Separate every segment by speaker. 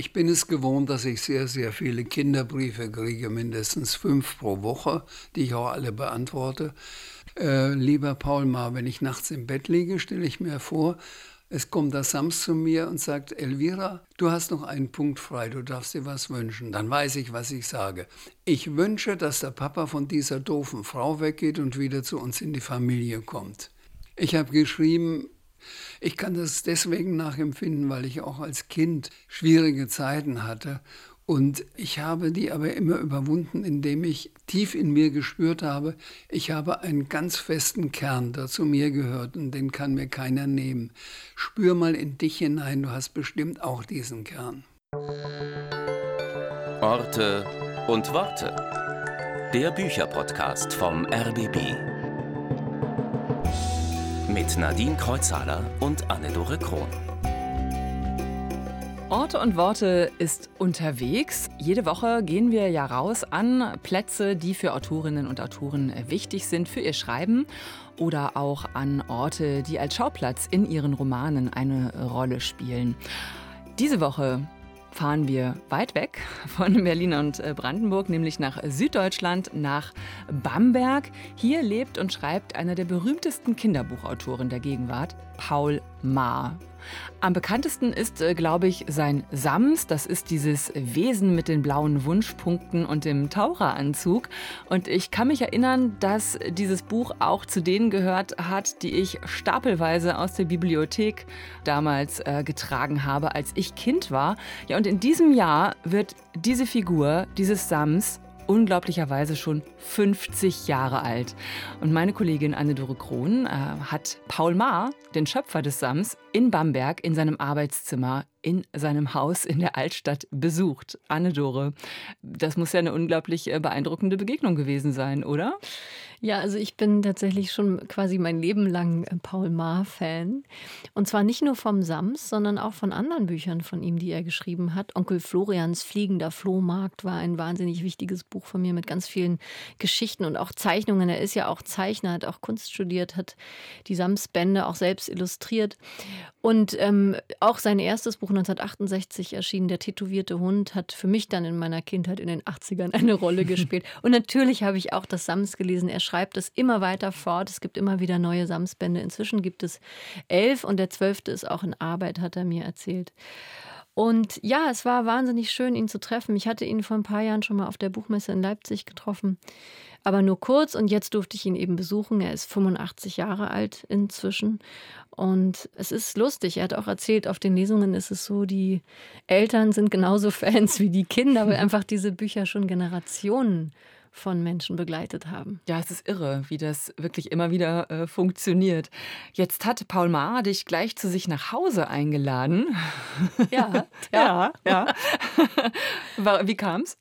Speaker 1: Ich bin es gewohnt, dass ich sehr, sehr viele Kinderbriefe kriege, mindestens fünf pro Woche, die ich auch alle beantworte. Äh, lieber Paul Ma, wenn ich nachts im Bett liege, stelle ich mir vor, es kommt der Sams zu mir und sagt, Elvira, du hast noch einen Punkt frei, du darfst dir was wünschen. Dann weiß ich, was ich sage. Ich wünsche, dass der Papa von dieser doofen Frau weggeht und wieder zu uns in die Familie kommt. Ich habe geschrieben, ich kann das deswegen nachempfinden, weil ich auch als Kind schwierige Zeiten hatte. Und ich habe die aber immer überwunden, indem ich tief in mir gespürt habe, ich habe einen ganz festen Kern, der zu mir gehört und den kann mir keiner nehmen. Spür mal in dich hinein, du hast bestimmt auch diesen Kern.
Speaker 2: Orte und Worte. Der Bücherpodcast vom RBB mit Nadine Kreuzhaler und Anne-Dore Krohn.
Speaker 3: Orte und Worte ist unterwegs. Jede Woche gehen wir ja raus an Plätze, die für Autorinnen und Autoren wichtig sind für ihr Schreiben oder auch an Orte, die als Schauplatz in ihren Romanen eine Rolle spielen. Diese Woche fahren wir weit weg von Berlin und äh, Brandenburg, nämlich nach Süddeutschland, nach Bamberg. Hier lebt und schreibt einer der berühmtesten Kinderbuchautoren der Gegenwart, Paul Maar. Am bekanntesten ist, äh, glaube ich, sein Sams. Das ist dieses Wesen mit den blauen Wunschpunkten und dem Taucheranzug. Und ich kann mich erinnern, dass dieses Buch auch zu denen gehört hat, die ich stapelweise aus der Bibliothek damals äh, getragen habe, als ich Kind war. Ja, und in diesem Jahr wird diese Figur, dieses Sams, unglaublicherweise schon 50 Jahre alt. Und meine Kollegin Anne-Dore Krohn äh, hat Paul Maar, den Schöpfer des Sams, in Bamberg in seinem Arbeitszimmer in seinem Haus in der Altstadt besucht. Anne-Dore, das muss ja eine unglaublich äh, beeindruckende Begegnung gewesen sein, oder?
Speaker 4: Ja, also ich bin tatsächlich schon quasi mein Leben lang äh, Paul Maar-Fan. Und zwar nicht nur vom Sams, sondern auch von anderen Büchern von ihm, die er geschrieben hat. Onkel Florians Fliegender Flohmarkt war ein wahnsinnig wichtiges Buch von mir mit ganz vielen Geschichten und auch Zeichnungen. Er ist ja auch Zeichner, hat auch Kunst studiert, hat die Sams-Bände auch selbst illustriert. Und ähm, auch sein erstes Buch 1968 erschienen, Der tätowierte Hund, hat für mich dann in meiner Kindheit in den 80ern eine Rolle gespielt. Und natürlich habe ich auch das Sams gelesen. Er schreibt es immer weiter fort. Es gibt immer wieder neue Samsbände. Inzwischen gibt es elf und der zwölfte ist auch in Arbeit, hat er mir erzählt. Und ja, es war wahnsinnig schön, ihn zu treffen. Ich hatte ihn vor ein paar Jahren schon mal auf der Buchmesse in Leipzig getroffen, aber nur kurz. Und jetzt durfte ich ihn eben besuchen. Er ist 85 Jahre alt inzwischen. Und es ist lustig. Er hat auch erzählt, auf den Lesungen ist es so, die Eltern sind genauso Fans wie die Kinder, weil einfach diese Bücher schon Generationen von Menschen begleitet haben.
Speaker 3: Ja, es ist irre, wie das wirklich immer wieder äh, funktioniert. Jetzt hat Paul Maar dich gleich zu sich nach Hause eingeladen.
Speaker 4: Ja, ja, ja.
Speaker 3: ja. wie kam's?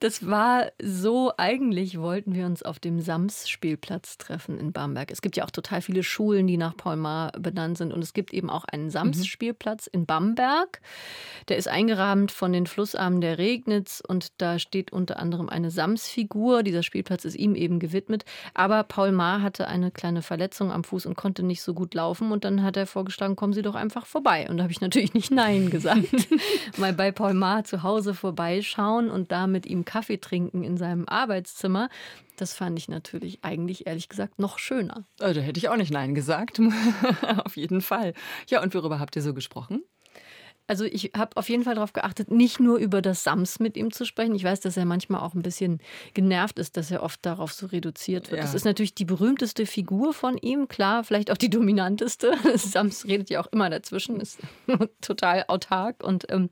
Speaker 4: Das war so, eigentlich wollten wir uns auf dem Sams-Spielplatz treffen in Bamberg. Es gibt ja auch total viele Schulen, die nach Paul Maar benannt sind. Und es gibt eben auch einen Sams-Spielplatz in Bamberg. Der ist eingerahmt von den Flussarmen der Regnitz und da steht unter anderem eine Sams Figur. Dieser Spielplatz ist ihm eben gewidmet. Aber Paul Maar hatte eine kleine Verletzung am Fuß und konnte nicht so gut laufen. Und dann hat er vorgeschlagen, kommen Sie doch einfach vorbei. Und da habe ich natürlich nicht Nein gesagt. Mal bei Paul Maar zu Hause vorbeischauen und da mit ihm Kaffee trinken in seinem Arbeitszimmer. Das fand ich natürlich eigentlich, ehrlich gesagt, noch schöner.
Speaker 3: Da hätte ich auch nicht Nein gesagt. Auf jeden Fall. Ja, und worüber habt ihr so gesprochen?
Speaker 4: Also ich habe auf jeden Fall darauf geachtet, nicht nur über das Sams mit ihm zu sprechen. Ich weiß, dass er manchmal auch ein bisschen genervt ist, dass er oft darauf so reduziert wird. Ja. Das ist natürlich die berühmteste Figur von ihm, klar, vielleicht auch die dominanteste. Sams redet ja auch immer dazwischen, ist total autark und ähm,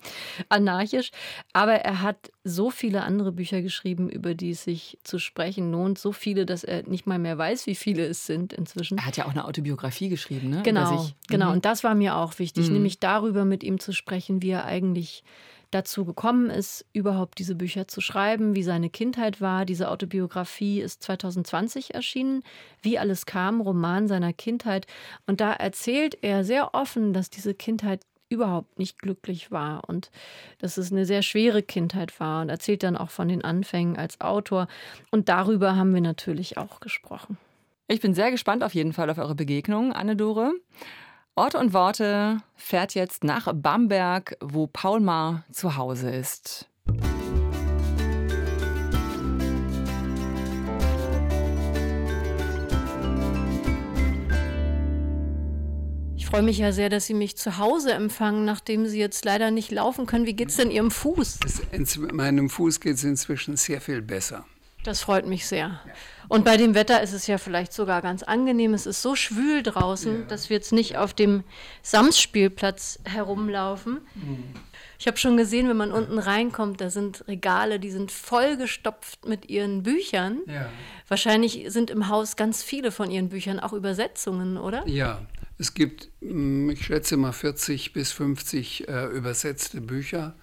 Speaker 4: anarchisch. Aber er hat so viele andere Bücher geschrieben, über die es sich zu sprechen lohnt. So viele, dass er nicht mal mehr weiß, wie viele es sind inzwischen.
Speaker 3: Er hat ja auch eine Autobiografie geschrieben, ne?
Speaker 4: Genau, genau. Mhm. Und das war mir auch wichtig, mhm. nämlich darüber mit ihm zu sprechen, wie er eigentlich dazu gekommen ist, überhaupt diese Bücher zu schreiben, wie seine Kindheit war. Diese Autobiografie ist 2020 erschienen, wie alles kam, Roman seiner Kindheit. Und da erzählt er sehr offen, dass diese Kindheit überhaupt nicht glücklich war und dass es eine sehr schwere Kindheit war und erzählt dann auch von den Anfängen als Autor. Und darüber haben wir natürlich auch gesprochen.
Speaker 3: Ich bin sehr gespannt auf jeden Fall auf eure Begegnung, Anne-Dore. Orte und Worte fährt jetzt nach Bamberg, wo Paul Maar zu Hause ist.
Speaker 4: Freue mich ja sehr, dass Sie mich zu Hause empfangen, nachdem Sie jetzt leider nicht laufen können. Wie geht es denn Ihrem Fuß?
Speaker 1: Es, meinem Fuß geht es inzwischen sehr viel besser.
Speaker 4: Das freut mich sehr. Und bei dem Wetter ist es ja vielleicht sogar ganz angenehm. Es ist so schwül draußen, ja. dass wir jetzt nicht auf dem Samtspielplatz herumlaufen. Mhm. Ich habe schon gesehen, wenn man unten reinkommt, da sind Regale, die sind vollgestopft mit ihren Büchern. Ja. Wahrscheinlich sind im Haus ganz viele von ihren Büchern auch Übersetzungen, oder?
Speaker 1: Ja, es gibt, mm, ich schätze mal 40 bis 50 äh, übersetzte Bücher.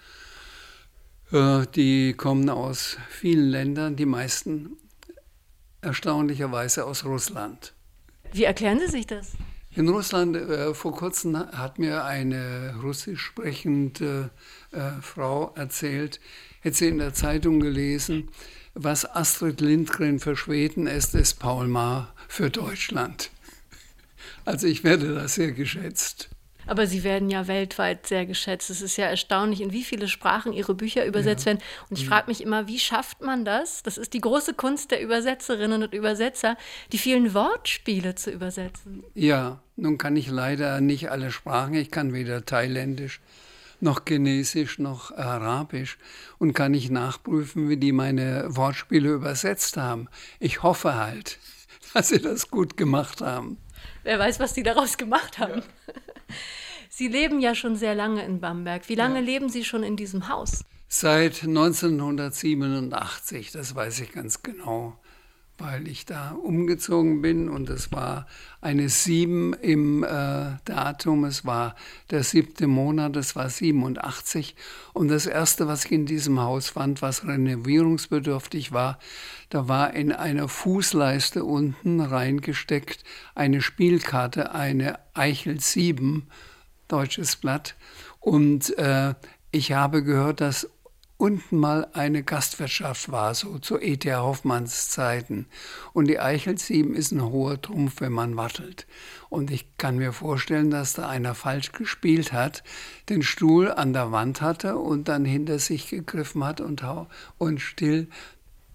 Speaker 1: Äh, die kommen aus vielen Ländern, die meisten erstaunlicherweise aus Russland.
Speaker 4: Wie erklären Sie sich das?
Speaker 1: In Russland äh, vor kurzem hat mir eine russisch sprechende äh, Frau erzählt, hätte sie in der Zeitung gelesen, was Astrid Lindgren für Schweden ist, ist Paul Maar für Deutschland. Also ich werde da sehr geschätzt.
Speaker 4: Aber Sie werden ja weltweit sehr geschätzt. Es ist ja erstaunlich, in wie viele Sprachen Ihre Bücher übersetzt ja. werden. Und ich frage mich immer, wie schafft man das? Das ist die große Kunst der Übersetzerinnen und Übersetzer, die vielen Wortspiele zu übersetzen.
Speaker 1: Ja, nun kann ich leider nicht alle Sprachen. Ich kann weder Thailändisch noch Chinesisch noch Arabisch und kann nicht nachprüfen, wie die meine Wortspiele übersetzt haben. Ich hoffe halt, dass sie das gut gemacht haben.
Speaker 4: Wer weiß, was die daraus gemacht haben. Ja. Sie leben ja schon sehr lange in Bamberg. Wie lange ja. leben Sie schon in diesem Haus?
Speaker 1: Seit 1987, das weiß ich ganz genau, weil ich da umgezogen bin und es war eine sieben im äh, Datum, es war der siebte Monat, es war 87 und das erste, was ich in diesem Haus fand, was renovierungsbedürftig war, da war in einer Fußleiste unten reingesteckt eine Spielkarte, eine Eichel 7 deutsches Blatt. Und äh, ich habe gehört, dass unten mal eine Gastwirtschaft war, so zu E.T.A. Hoffmanns Zeiten. Und die Eichel 7 ist ein hoher Trumpf, wenn man wattelt. Und ich kann mir vorstellen, dass da einer falsch gespielt hat, den Stuhl an der Wand hatte und dann hinter sich gegriffen hat und, und still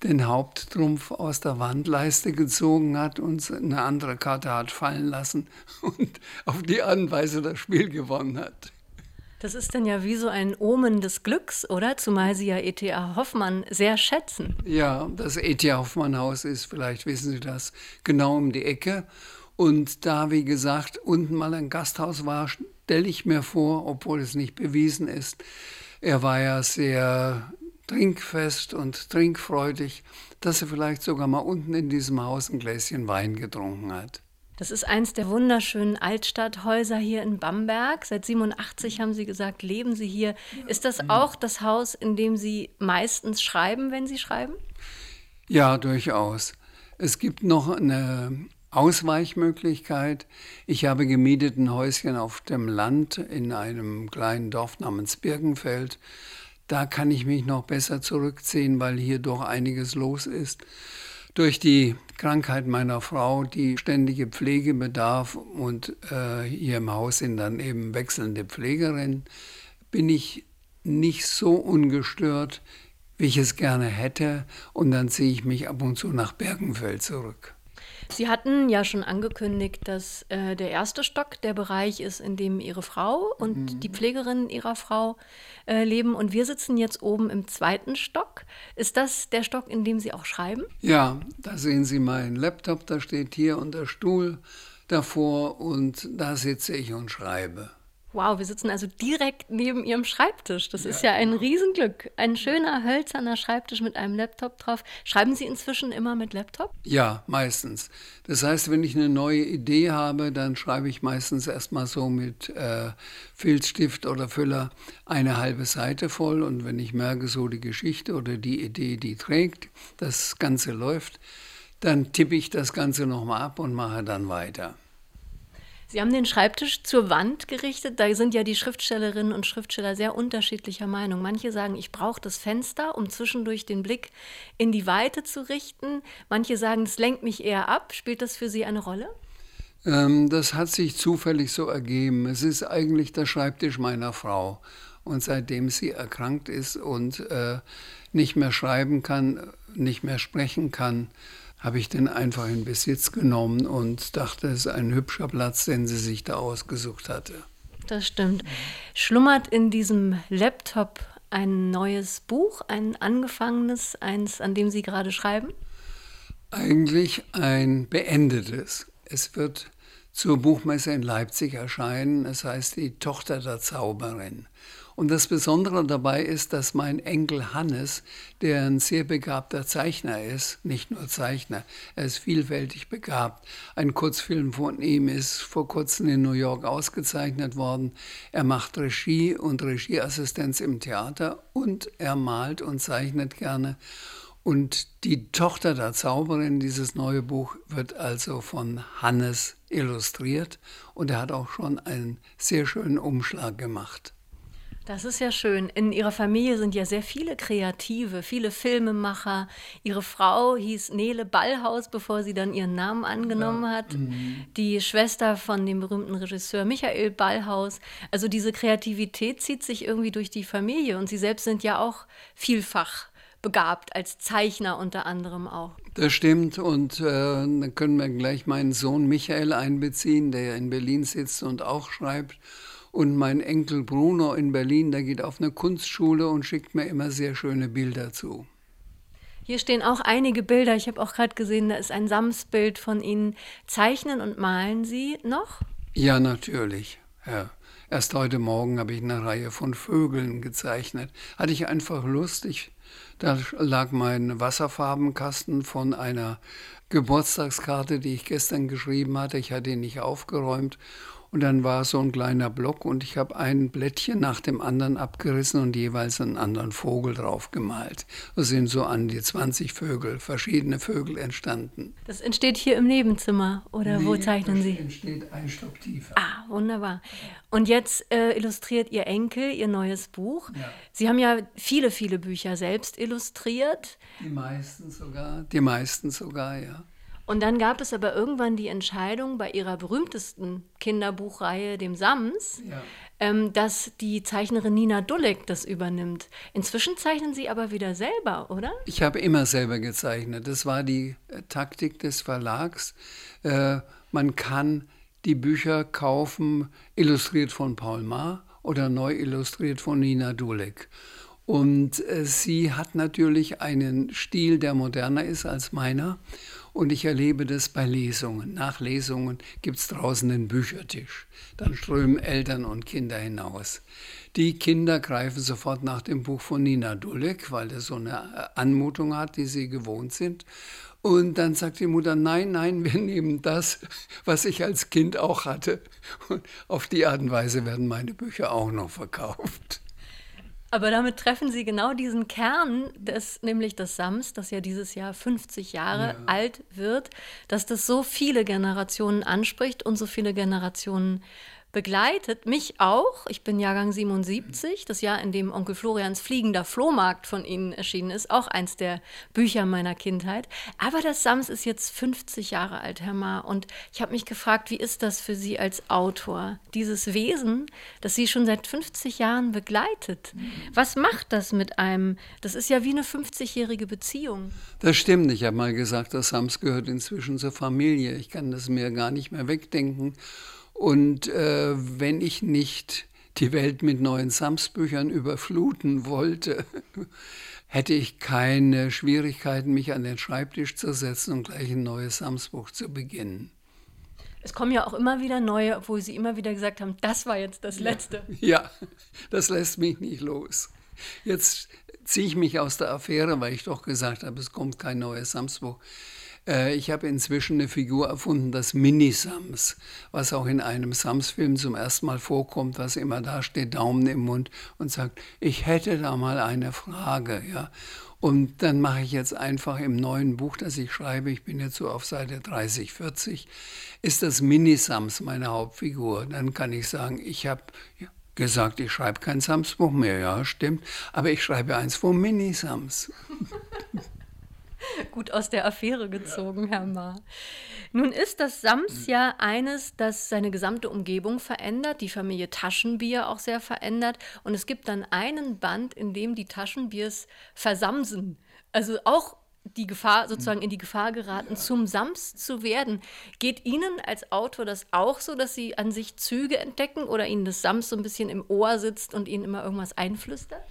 Speaker 1: den Haupttrumpf aus der Wandleiste gezogen hat und eine andere Karte hat fallen lassen und auf die Anweise das Spiel gewonnen hat.
Speaker 4: Das ist dann ja wie so ein Omen des Glücks, oder? Zumal Sie ja E.T.A. Hoffmann sehr schätzen.
Speaker 1: Ja, das E.T.A. Hoffmann Haus ist, vielleicht wissen Sie das, genau um die Ecke. Und da, wie gesagt, unten mal ein Gasthaus war, stelle ich mir vor, obwohl es nicht bewiesen ist, er war ja sehr trinkfest und trinkfreudig, dass er vielleicht sogar mal unten in diesem Haus ein Gläschen Wein getrunken hat.
Speaker 4: Das ist eins der wunderschönen Altstadthäuser hier in Bamberg. Seit 87 haben Sie gesagt, leben Sie hier. Ist das auch das Haus, in dem Sie meistens schreiben, wenn Sie schreiben?
Speaker 1: Ja, durchaus. Es gibt noch eine Ausweichmöglichkeit. Ich habe gemietet ein Häuschen auf dem Land in einem kleinen Dorf namens Birkenfeld. Da kann ich mich noch besser zurückziehen, weil hier doch einiges los ist. Durch die Krankheit meiner Frau, die ständige Pflege bedarf und äh, hier im Haus sind dann eben wechselnde Pflegerinnen, bin ich nicht so ungestört, wie ich es gerne hätte. Und dann ziehe ich mich ab und zu nach Bergenfeld zurück.
Speaker 4: Sie hatten ja schon angekündigt, dass äh, der erste Stock der Bereich ist, in dem Ihre Frau und mhm. die Pflegerin Ihrer Frau äh, leben. Und wir sitzen jetzt oben im zweiten Stock. Ist das der Stock, in dem Sie auch schreiben?
Speaker 1: Ja, da sehen Sie meinen Laptop, da steht hier und der Stuhl davor und da sitze ich und schreibe.
Speaker 4: Wow, wir sitzen also direkt neben Ihrem Schreibtisch. Das ja. ist ja ein Riesenglück. Ein schöner hölzerner Schreibtisch mit einem Laptop drauf. Schreiben Sie inzwischen immer mit Laptop?
Speaker 1: Ja, meistens. Das heißt, wenn ich eine neue Idee habe, dann schreibe ich meistens erstmal so mit äh, Filzstift oder Füller eine halbe Seite voll. Und wenn ich merke, so die Geschichte oder die Idee, die trägt, das Ganze läuft, dann tippe ich das Ganze nochmal ab und mache dann weiter.
Speaker 4: Sie haben den Schreibtisch zur Wand gerichtet. Da sind ja die Schriftstellerinnen und Schriftsteller sehr unterschiedlicher Meinung. Manche sagen, ich brauche das Fenster, um zwischendurch den Blick in die Weite zu richten. Manche sagen, es lenkt mich eher ab. Spielt das für Sie eine Rolle?
Speaker 1: Ähm, das hat sich zufällig so ergeben. Es ist eigentlich der Schreibtisch meiner Frau. Und seitdem sie erkrankt ist und äh, nicht mehr schreiben kann, nicht mehr sprechen kann, habe ich den einfach in Besitz genommen und dachte, es ist ein hübscher Platz, den sie sich da ausgesucht hatte.
Speaker 4: Das stimmt. Schlummert in diesem Laptop ein neues Buch, ein angefangenes, eins, an dem Sie gerade schreiben?
Speaker 1: Eigentlich ein beendetes. Es wird zur Buchmesse in Leipzig erscheinen. Es heißt Die Tochter der Zauberin. Und das Besondere dabei ist, dass mein Enkel Hannes, der ein sehr begabter Zeichner ist, nicht nur Zeichner, er ist vielfältig begabt. Ein Kurzfilm von ihm ist vor kurzem in New York ausgezeichnet worden. Er macht Regie und Regieassistenz im Theater und er malt und zeichnet gerne. Und die Tochter der Zauberin, dieses neue Buch, wird also von Hannes illustriert und er hat auch schon einen sehr schönen Umschlag gemacht.
Speaker 4: Das ist ja schön. In Ihrer Familie sind ja sehr viele Kreative, viele Filmemacher. Ihre Frau hieß Nele Ballhaus, bevor sie dann ihren Namen angenommen hat. Mhm. Die Schwester von dem berühmten Regisseur Michael Ballhaus. Also diese Kreativität zieht sich irgendwie durch die Familie und Sie selbst sind ja auch vielfach begabt, als Zeichner unter anderem auch.
Speaker 1: Das stimmt und äh, dann können wir gleich meinen Sohn Michael einbeziehen, der in Berlin sitzt und auch schreibt. Und mein Enkel Bruno in Berlin, der geht auf eine Kunstschule und schickt mir immer sehr schöne Bilder zu.
Speaker 4: Hier stehen auch einige Bilder. Ich habe auch gerade gesehen, da ist ein Samsbild von Ihnen. Zeichnen und malen Sie noch?
Speaker 1: Ja, natürlich. Ja. Erst heute Morgen habe ich eine Reihe von Vögeln gezeichnet. Hatte ich einfach Lust. Ich, da lag mein Wasserfarbenkasten von einer Geburtstagskarte, die ich gestern geschrieben hatte. Ich hatte ihn nicht aufgeräumt und dann war so ein kleiner Block und ich habe ein Blättchen nach dem anderen abgerissen und jeweils einen anderen Vogel drauf gemalt. Es sind so an die 20 Vögel, verschiedene Vögel entstanden.
Speaker 4: Das entsteht hier im Nebenzimmer oder nee, wo zeichnen Sie?
Speaker 1: Das entsteht ein Stock tiefer.
Speaker 4: Ah, wunderbar. Und jetzt äh, illustriert Ihr Enkel Ihr neues Buch. Ja. Sie haben ja viele, viele Bücher selbst illustriert.
Speaker 1: Die meisten sogar, die meisten sogar, ja.
Speaker 4: Und dann gab es aber irgendwann die Entscheidung bei ihrer berühmtesten Kinderbuchreihe, dem Sams, ja. ähm, dass die Zeichnerin Nina Dulek das übernimmt. Inzwischen zeichnen Sie aber wieder selber, oder?
Speaker 1: Ich habe immer selber gezeichnet. Das war die äh, Taktik des Verlags. Äh, man kann die Bücher kaufen, illustriert von Paul Maar oder neu illustriert von Nina Dulek. Und äh, sie hat natürlich einen Stil, der moderner ist als meiner. Und ich erlebe das bei Lesungen. Nach Lesungen gibt es draußen einen Büchertisch. Dann strömen Eltern und Kinder hinaus. Die Kinder greifen sofort nach dem Buch von Nina Dulek, weil das so eine Anmutung hat, die sie gewohnt sind. Und dann sagt die Mutter, nein, nein, wir nehmen das, was ich als Kind auch hatte. Und auf die Art und Weise werden meine Bücher auch noch verkauft.
Speaker 4: Aber damit treffen Sie genau diesen Kern des, nämlich des Sams, das ja dieses Jahr 50 Jahre ja. alt wird, dass das so viele Generationen anspricht und so viele Generationen begleitet mich auch. Ich bin Jahrgang 77, das Jahr, in dem Onkel Florians Fliegender Flohmarkt von Ihnen erschienen ist, auch eins der Bücher meiner Kindheit. Aber das Sams ist jetzt 50 Jahre alt, Herr Ma. Und ich habe mich gefragt, wie ist das für Sie als Autor? Dieses Wesen, das Sie schon seit 50 Jahren begleitet. Was macht das mit einem? Das ist ja wie eine 50-jährige Beziehung.
Speaker 1: Das stimmt. Ich habe mal gesagt, das Sams gehört inzwischen zur Familie. Ich kann das mir gar nicht mehr wegdenken. Und äh, wenn ich nicht die Welt mit neuen Sams-Büchern überfluten wollte, hätte ich keine Schwierigkeiten, mich an den Schreibtisch zu setzen und gleich ein neues Sams-Buch zu beginnen.
Speaker 4: Es kommen ja auch immer wieder neue, obwohl Sie immer wieder gesagt haben, das war jetzt das Letzte.
Speaker 1: Ja, das lässt mich nicht los. Jetzt ziehe ich mich aus der Affäre, weil ich doch gesagt habe, es kommt kein neues Sams-Buch. Äh, ich habe inzwischen eine Figur erfunden, das Mini-Sams, was auch in einem Sams-Film zum ersten Mal vorkommt, was immer da steht, Daumen im Mund und sagt, ich hätte da mal eine Frage. Ja. Und dann mache ich jetzt einfach im neuen Buch, das ich schreibe, ich bin jetzt so auf Seite 30, 40, ist das Mini-Sams meine Hauptfigur. Dann kann ich sagen, ich habe gesagt, ich schreibe kein Sams-Buch mehr. Ja, stimmt. Aber ich schreibe eins vom Mini-Sams.
Speaker 4: gut aus der Affäre gezogen, Herr Ma. Nun ist das Sams ja eines, das seine gesamte Umgebung verändert, die Familie Taschenbier auch sehr verändert. Und es gibt dann einen Band, in dem die Taschenbiers versamsen. Also auch die Gefahr, sozusagen in die Gefahr geraten, zum Sams zu werden. Geht Ihnen als Autor das auch so, dass Sie an sich Züge entdecken oder Ihnen das Sams so ein bisschen im Ohr sitzt und Ihnen immer irgendwas einflüstert?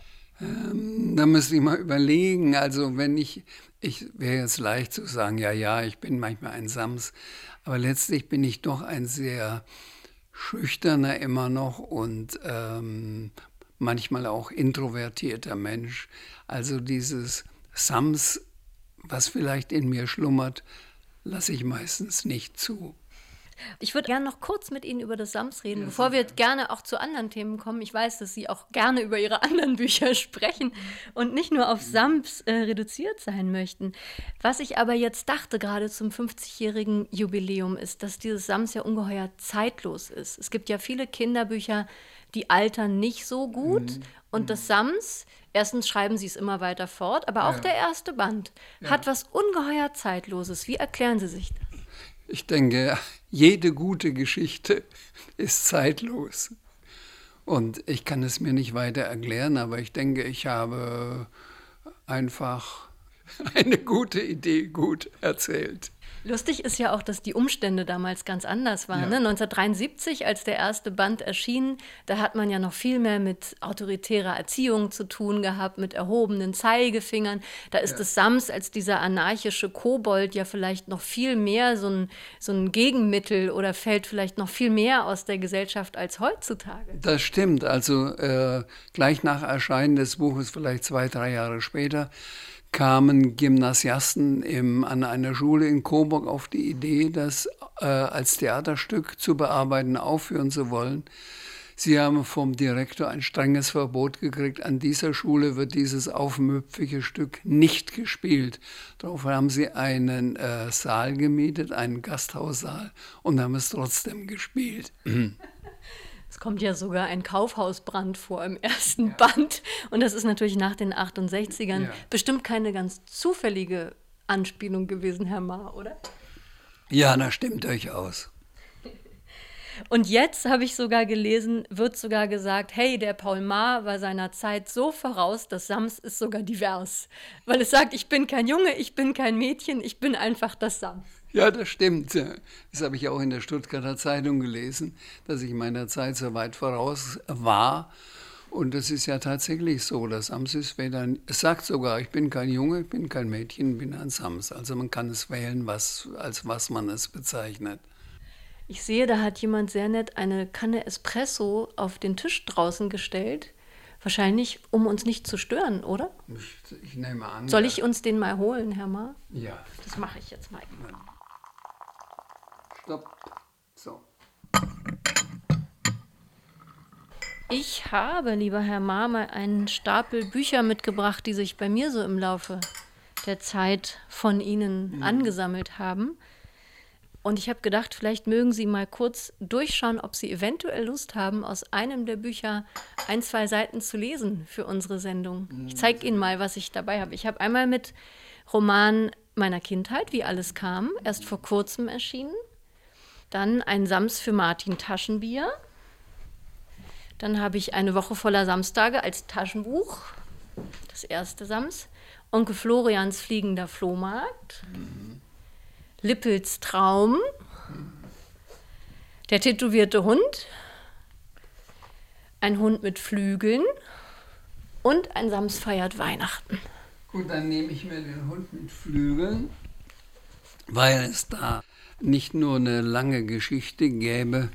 Speaker 1: Ähm, da müsste ich mal überlegen. Also wenn ich, ich wäre jetzt leicht zu sagen, ja, ja, ich bin manchmal ein Sams, aber letztlich bin ich doch ein sehr schüchterner immer noch und ähm, manchmal auch introvertierter Mensch. Also dieses Sams was vielleicht in mir schlummert, lasse ich meistens nicht zu.
Speaker 4: Ich würde gerne noch kurz mit Ihnen über das Sams reden, ja, bevor wir gerne auch zu anderen Themen kommen. Ich weiß, dass Sie auch gerne über Ihre anderen Bücher sprechen und nicht nur auf Sams äh, reduziert sein möchten. Was ich aber jetzt dachte, gerade zum 50-jährigen Jubiläum, ist, dass dieses Sams ja ungeheuer zeitlos ist. Es gibt ja viele Kinderbücher, die altern nicht so gut. Mhm. Und das Sams Erstens schreiben sie es immer weiter fort, aber auch ja. der erste Band ja. hat was ungeheuer Zeitloses. Wie erklären Sie sich das?
Speaker 1: Ich denke, jede gute Geschichte ist zeitlos. Und ich kann es mir nicht weiter erklären, aber ich denke, ich habe einfach eine gute Idee gut erzählt.
Speaker 4: Lustig ist ja auch, dass die Umstände damals ganz anders waren. Ja. Ne? 1973, als der erste Band erschien, da hat man ja noch viel mehr mit autoritärer Erziehung zu tun gehabt, mit erhobenen Zeigefingern. Da ist ja. das Sams als dieser anarchische Kobold ja vielleicht noch viel mehr so ein, so ein Gegenmittel oder fällt vielleicht noch viel mehr aus der Gesellschaft als heutzutage.
Speaker 1: Das stimmt. Also äh, gleich nach Erscheinen des Buches, vielleicht zwei, drei Jahre später, kamen Gymnasiasten im, an einer Schule in Coburg auf die Idee, das äh, als Theaterstück zu bearbeiten, aufführen zu wollen. Sie haben vom Direktor ein strenges Verbot gekriegt. An dieser Schule wird dieses aufmüpfige Stück nicht gespielt. Darauf haben sie einen äh, Saal gemietet, einen Gasthaussaal, und haben es trotzdem gespielt.
Speaker 4: Es kommt ja sogar ein Kaufhausbrand vor im ersten ja. Band. Und das ist natürlich nach den 68ern ja. bestimmt keine ganz zufällige Anspielung gewesen, Herr Ma, oder?
Speaker 1: Ja, das stimmt durchaus.
Speaker 4: Und jetzt habe ich sogar gelesen, wird sogar gesagt, hey, der Paul Maar war seiner Zeit so voraus, dass Sams ist sogar divers. Weil es sagt, ich bin kein Junge, ich bin kein Mädchen, ich bin einfach das Sams.
Speaker 1: Ja, das stimmt. Das habe ich auch in der Stuttgarter Zeitung gelesen, dass ich meiner Zeit so weit voraus war. Und das ist ja tatsächlich so. Das Sams ist weder, es sagt sogar, ich bin kein Junge, ich bin kein Mädchen, ich bin ein Sams. Also man kann es wählen, was, als was man es bezeichnet.
Speaker 4: Ich sehe, da hat jemand sehr nett eine Kanne Espresso auf den Tisch draußen gestellt. Wahrscheinlich, um uns nicht zu stören, oder?
Speaker 1: Ich, ich nehme an.
Speaker 4: Soll ich uns den mal holen, Herr Ma?
Speaker 1: Ja.
Speaker 4: Das mache ich jetzt mal. Ja.
Speaker 1: Stopp. So.
Speaker 4: Ich habe, lieber Herr Marmer, einen Stapel Bücher mitgebracht, die sich bei mir so im Laufe der Zeit von Ihnen mhm. angesammelt haben. Und ich habe gedacht, vielleicht mögen Sie mal kurz durchschauen, ob Sie eventuell Lust haben, aus einem der Bücher ein, zwei Seiten zu lesen für unsere Sendung. Ich zeige Ihnen mal, was ich dabei habe. Ich habe einmal mit Roman meiner Kindheit, wie alles kam, erst vor kurzem erschienen. Dann ein Sams für Martin Taschenbier. Dann habe ich eine Woche voller Samstage als Taschenbuch. Das erste Sams. Onkel Florians fliegender Flohmarkt. Mhm. Lippels Traum. Der tätowierte Hund. Ein Hund mit Flügeln. Und ein Sams feiert Weihnachten.
Speaker 1: Gut, dann nehme ich mir den Hund mit Flügeln, weil es da nicht nur eine lange Geschichte gäbe,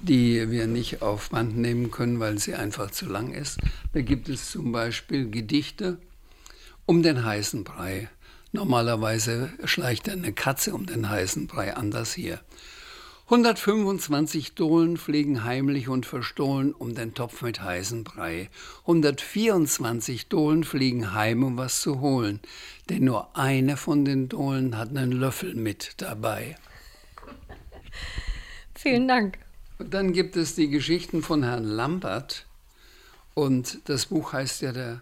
Speaker 1: die wir nicht auf Band nehmen können, weil sie einfach zu lang ist. Da gibt es zum Beispiel Gedichte um den heißen Brei. Normalerweise schleicht eine Katze um den heißen Brei, anders hier. 125 Dohlen fliegen heimlich und verstohlen um den Topf mit heißen Brei. 124 Dohlen fliegen heim, um was zu holen, denn nur eine von den Dohlen hat einen Löffel mit dabei.
Speaker 4: Vielen Dank.
Speaker 1: Und dann gibt es die Geschichten von Herrn Lambert. Und das Buch heißt ja der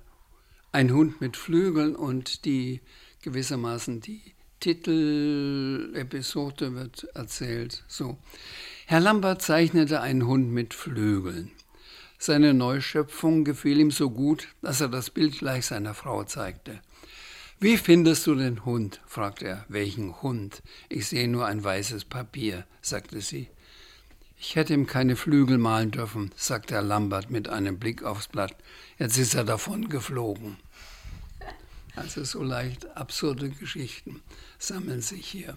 Speaker 1: Ein Hund mit Flügeln und die gewissermaßen die Titelepisode wird erzählt. So. Herr Lambert zeichnete einen Hund mit Flügeln. Seine Neuschöpfung gefiel ihm so gut, dass er das Bild gleich seiner Frau zeigte. Wie findest du den Hund? fragte er. Welchen Hund? Ich sehe nur ein weißes Papier, sagte sie. Ich hätte ihm keine Flügel malen dürfen, sagte Herr Lambert mit einem Blick aufs Blatt. Jetzt ist er davon geflogen. Also so leicht absurde Geschichten sammeln sich hier.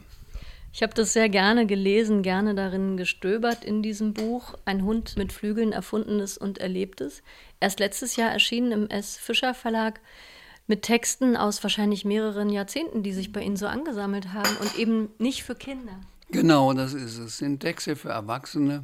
Speaker 4: Ich habe das sehr gerne gelesen, gerne darin gestöbert in diesem Buch. Ein Hund mit Flügeln, Erfundenes und Erlebtes. Erst letztes Jahr erschienen im S. Fischer Verlag mit Texten aus wahrscheinlich mehreren Jahrzehnten, die sich bei Ihnen so angesammelt haben und eben nicht für Kinder.
Speaker 1: Genau, das ist es. Sind Texte für Erwachsene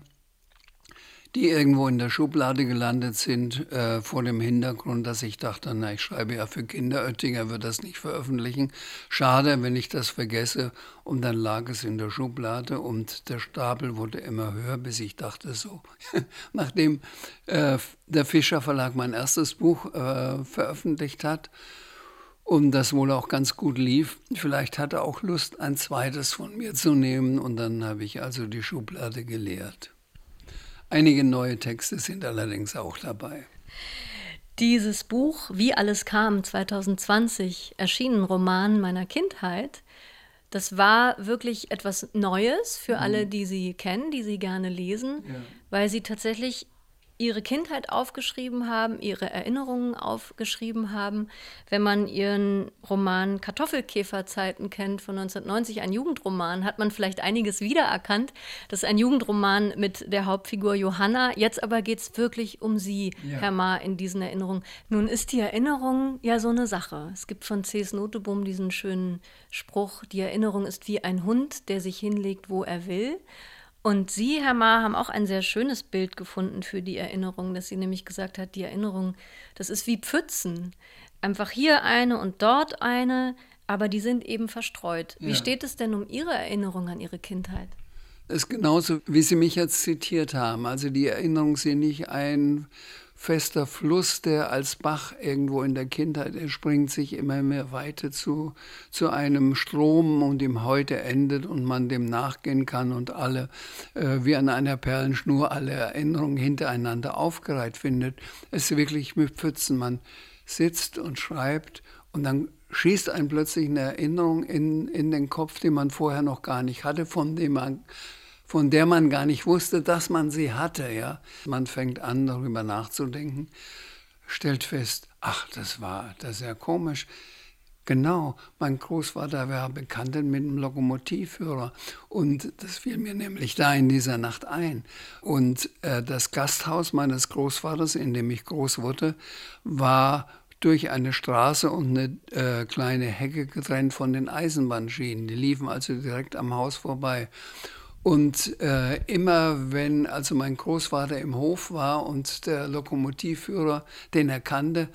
Speaker 1: die irgendwo in der Schublade gelandet sind, äh, vor dem Hintergrund, dass ich dachte, na, ich schreibe ja für Kinder, Oettinger wird das nicht veröffentlichen. Schade, wenn ich das vergesse. Und dann lag es in der Schublade und der Stapel wurde immer höher, bis ich dachte, so, nachdem äh, der Fischer Verlag mein erstes Buch äh, veröffentlicht hat, und das wohl auch ganz gut lief. Vielleicht hatte er auch Lust, ein zweites von mir zu nehmen und dann habe ich also die Schublade geleert. Einige neue Texte sind allerdings auch dabei.
Speaker 4: Dieses Buch Wie alles kam 2020 erschienen Roman meiner Kindheit. Das war wirklich etwas Neues für alle, mhm. die Sie kennen, die Sie gerne lesen, ja. weil Sie tatsächlich ihre Kindheit aufgeschrieben haben, ihre Erinnerungen aufgeschrieben haben. Wenn man ihren Roman Kartoffelkäferzeiten kennt von 1990, ein Jugendroman, hat man vielleicht einiges wiedererkannt. Das ist ein Jugendroman mit der Hauptfigur Johanna. Jetzt aber geht es wirklich um Sie, ja. Herr Ma, in diesen Erinnerungen. Nun ist die Erinnerung ja so eine Sache. Es gibt von C.S. Noteboom diesen schönen Spruch, die Erinnerung ist wie ein Hund, der sich hinlegt, wo er will. Und Sie, Herr Ma, haben auch ein sehr schönes Bild gefunden für die Erinnerung, dass sie nämlich gesagt hat, die Erinnerung, das ist wie Pfützen. Einfach hier eine und dort eine, aber die sind eben verstreut. Ja. Wie steht es denn um Ihre Erinnerung an Ihre Kindheit?
Speaker 1: Es ist genauso, wie Sie mich jetzt zitiert haben. Also die Erinnerungen sind nicht ein fester Fluss, der als Bach irgendwo in der Kindheit entspringt, sich immer mehr weiter zu, zu einem Strom und im Heute endet und man dem nachgehen kann und alle äh, wie an einer Perlenschnur alle Erinnerungen hintereinander aufgereiht findet. Es ist wirklich mit Pfützen. Man sitzt und schreibt und dann schießt einem plötzlich eine Erinnerung in, in den Kopf, die man vorher noch gar nicht hatte, von dem man von der man gar nicht wusste, dass man sie hatte. Ja? Man fängt an, darüber nachzudenken, stellt fest, ach, das war, das ist ja komisch. Genau, mein Großvater war bekannt mit einem Lokomotivführer und das fiel mir nämlich da in dieser Nacht ein. Und äh, das Gasthaus meines Großvaters, in dem ich groß wurde, war durch eine Straße und eine äh, kleine Hecke getrennt von den Eisenbahnschienen. Die liefen also direkt am Haus vorbei. Und äh, immer wenn also mein Großvater im Hof war und der Lokomotivführer, den er kannte,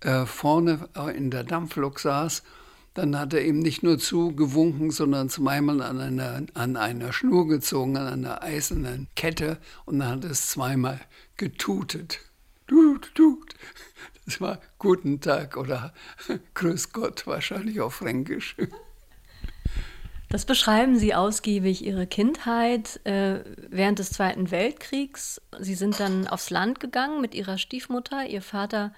Speaker 1: äh, vorne in der Dampflok saß, dann hat er ihm nicht nur zugewunken, sondern zweimal an einer, an einer Schnur gezogen, an einer eisernen Kette und dann hat es zweimal getutet. Tut, tut. Das war Guten Tag oder Grüß Gott, wahrscheinlich auf Fränkisch.
Speaker 4: Das beschreiben Sie ausgiebig, Ihre Kindheit äh, während des Zweiten Weltkriegs. Sie sind dann aufs Land gegangen mit Ihrer Stiefmutter. Ihr Vater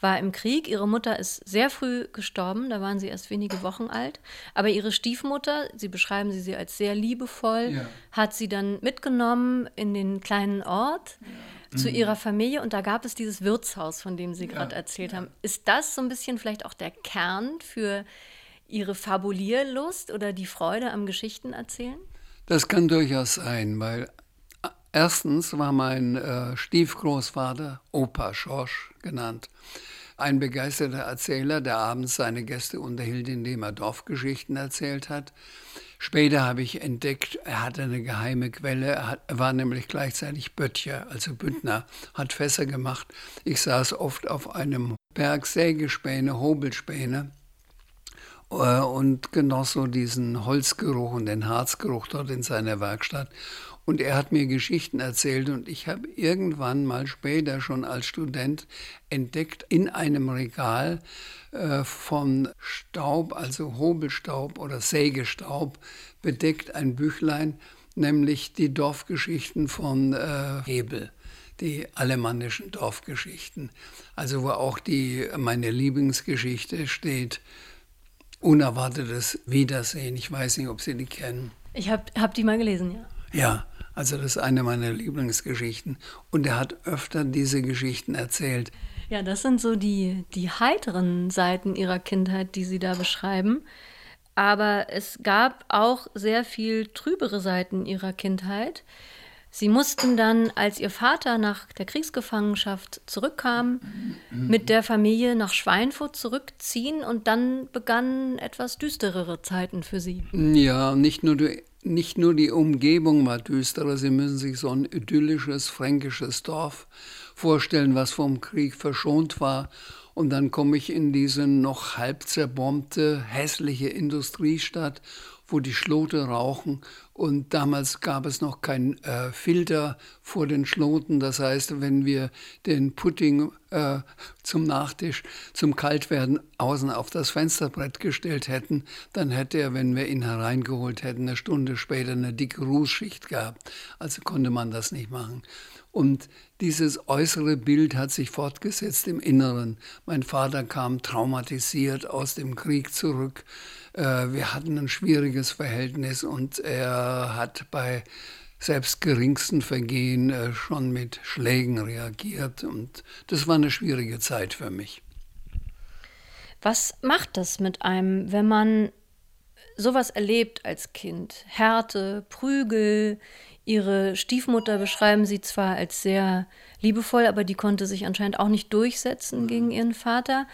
Speaker 4: war im Krieg. Ihre Mutter ist sehr früh gestorben, da waren Sie erst wenige Wochen alt. Aber Ihre Stiefmutter, Sie beschreiben sie, sie als sehr liebevoll, ja. hat Sie dann mitgenommen in den kleinen Ort. Ja. zu mhm. ihrer Familie und da gab es dieses Wirtshaus, von dem Sie ja. gerade erzählt haben. Ist das so ein bisschen vielleicht auch der Kern für Ihre Fabulierlust oder die Freude am Geschichtenerzählen?
Speaker 1: Das kann durchaus sein, weil äh, erstens war mein äh, Stiefgroßvater Opa Schorsch genannt. Ein begeisterter Erzähler, der abends seine Gäste unterhielt, indem er Dorfgeschichten erzählt hat. Später habe ich entdeckt, er hatte eine geheime Quelle. Er, hat, er war nämlich gleichzeitig Böttcher, also Bündner, hat Fässer gemacht. Ich saß oft auf einem Berg Sägespäne, Hobelspäne und genoss so diesen Holzgeruch und den Harzgeruch dort in seiner Werkstatt. Und er hat mir Geschichten erzählt und ich habe irgendwann mal später schon als Student entdeckt in einem Regal äh, von Staub, also Hobelstaub oder Sägestaub, bedeckt ein Büchlein, nämlich die Dorfgeschichten von äh, Hebel die alemannischen Dorfgeschichten. Also wo auch die, meine Lieblingsgeschichte steht, Unerwartetes Wiedersehen. Ich weiß nicht, ob Sie die kennen.
Speaker 4: Ich habe hab die mal gelesen, ja.
Speaker 1: Ja, also das ist eine meiner Lieblingsgeschichten. Und er hat öfter diese Geschichten erzählt.
Speaker 4: Ja, das sind so die, die heiteren Seiten ihrer Kindheit, die Sie da beschreiben. Aber es gab auch sehr viel trübere Seiten ihrer Kindheit. Sie mussten dann, als ihr Vater nach der Kriegsgefangenschaft zurückkam, mit der Familie nach Schweinfurt zurückziehen und dann begannen etwas düsterere Zeiten für sie.
Speaker 1: Ja, nicht nur die, nicht nur die Umgebung war düsterer, Sie müssen sich so ein idyllisches fränkisches Dorf vorstellen, was vom Krieg verschont war. Und dann komme ich in diese noch halb zerbombte, hässliche Industriestadt wo die Schlote rauchen. Und damals gab es noch kein äh, Filter vor den Schloten. Das heißt, wenn wir den Pudding äh, zum Nachtisch, zum Kaltwerden außen auf das Fensterbrett gestellt hätten, dann hätte er, wenn wir ihn hereingeholt hätten, eine Stunde später eine dicke Rußschicht gehabt. Also konnte man das nicht machen. Und dieses äußere Bild hat sich fortgesetzt im Inneren. Mein Vater kam traumatisiert aus dem Krieg zurück. Äh, wir hatten ein schwieriges Verhältnis und er hat bei selbst geringsten Vergehen äh, schon mit Schlägen reagiert. Und das war eine schwierige Zeit für mich.
Speaker 4: Was macht das mit einem, wenn man sowas erlebt als Kind? Härte, Prügel. Ihre Stiefmutter beschreiben sie zwar als sehr liebevoll, aber die konnte sich anscheinend auch nicht durchsetzen gegen ihren Vater.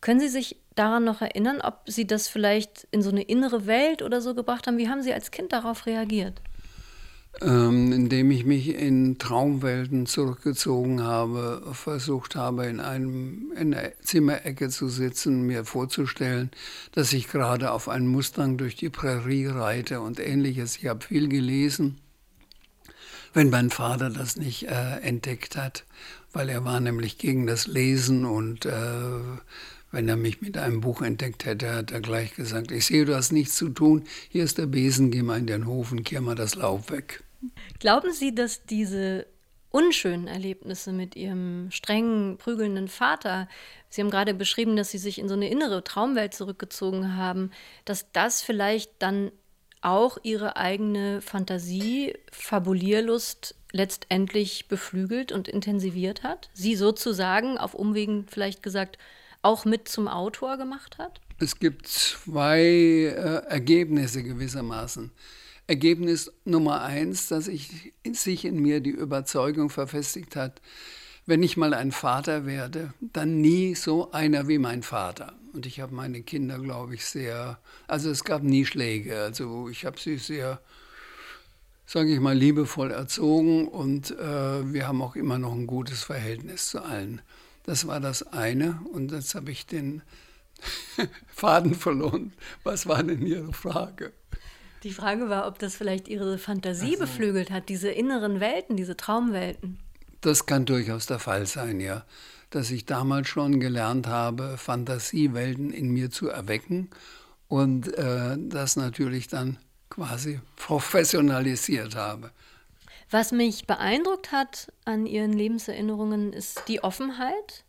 Speaker 4: Können Sie sich daran noch erinnern, ob Sie das vielleicht in so eine innere Welt oder so gebracht haben? Wie haben Sie als Kind darauf reagiert?
Speaker 1: Ähm, indem ich mich in Traumwelten zurückgezogen habe, versucht habe, in einem in der Zimmerecke zu sitzen, mir vorzustellen, dass ich gerade auf einen Mustang durch die Prärie reite und ähnliches. Ich habe viel gelesen, wenn mein Vater das nicht äh, entdeckt hat, weil er war nämlich gegen das Lesen und äh, wenn er mich mit einem Buch entdeckt hätte, hat er gleich gesagt, ich sehe, du hast nichts zu tun, hier ist der Besen, geh mal in den Hof und kehr mal das Laub weg.
Speaker 4: Glauben Sie, dass diese unschönen Erlebnisse mit Ihrem strengen, prügelnden Vater, Sie haben gerade beschrieben, dass Sie sich in so eine innere Traumwelt zurückgezogen haben, dass das vielleicht dann auch Ihre eigene Fantasie, Fabulierlust letztendlich beflügelt und intensiviert hat? Sie sozusagen auf Umwegen vielleicht gesagt, auch mit zum Autor gemacht hat?
Speaker 1: Es gibt zwei äh, Ergebnisse gewissermaßen. Ergebnis Nummer eins, dass ich sich in mir die Überzeugung verfestigt hat, wenn ich mal ein Vater werde, dann nie so einer wie mein Vater. Und ich habe meine Kinder, glaube ich, sehr, also es gab nie Schläge. Also ich habe sie sehr, sage ich mal, liebevoll erzogen und äh, wir haben auch immer noch ein gutes Verhältnis zu allen. Das war das eine. Und jetzt habe ich den Faden verloren. Was war denn Ihre Frage?
Speaker 4: Die Frage war, ob das vielleicht Ihre Fantasie also, beflügelt hat, diese inneren Welten, diese Traumwelten.
Speaker 1: Das kann durchaus der Fall sein, ja. Dass ich damals schon gelernt habe, Fantasiewelten in mir zu erwecken und äh, das natürlich dann quasi professionalisiert habe.
Speaker 4: Was mich beeindruckt hat an ihren Lebenserinnerungen ist die Offenheit.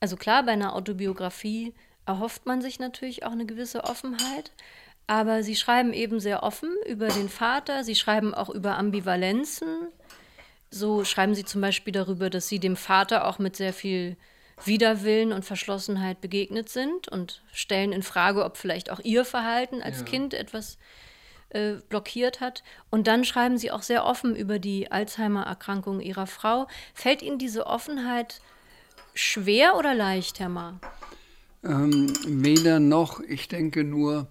Speaker 4: Also klar, bei einer Autobiografie erhofft man sich natürlich auch eine gewisse Offenheit, aber sie schreiben eben sehr offen über den Vater, sie schreiben auch über Ambivalenzen. So schreiben sie zum Beispiel darüber, dass sie dem Vater auch mit sehr viel Widerwillen und Verschlossenheit begegnet sind und stellen in Frage, ob vielleicht auch ihr Verhalten als ja. Kind etwas äh, blockiert hat. Und dann schreiben Sie auch sehr offen über die Alzheimer-Erkrankung Ihrer Frau. Fällt Ihnen diese Offenheit schwer oder leicht, Herr Ma?
Speaker 1: Ähm, weder noch. Ich denke nur,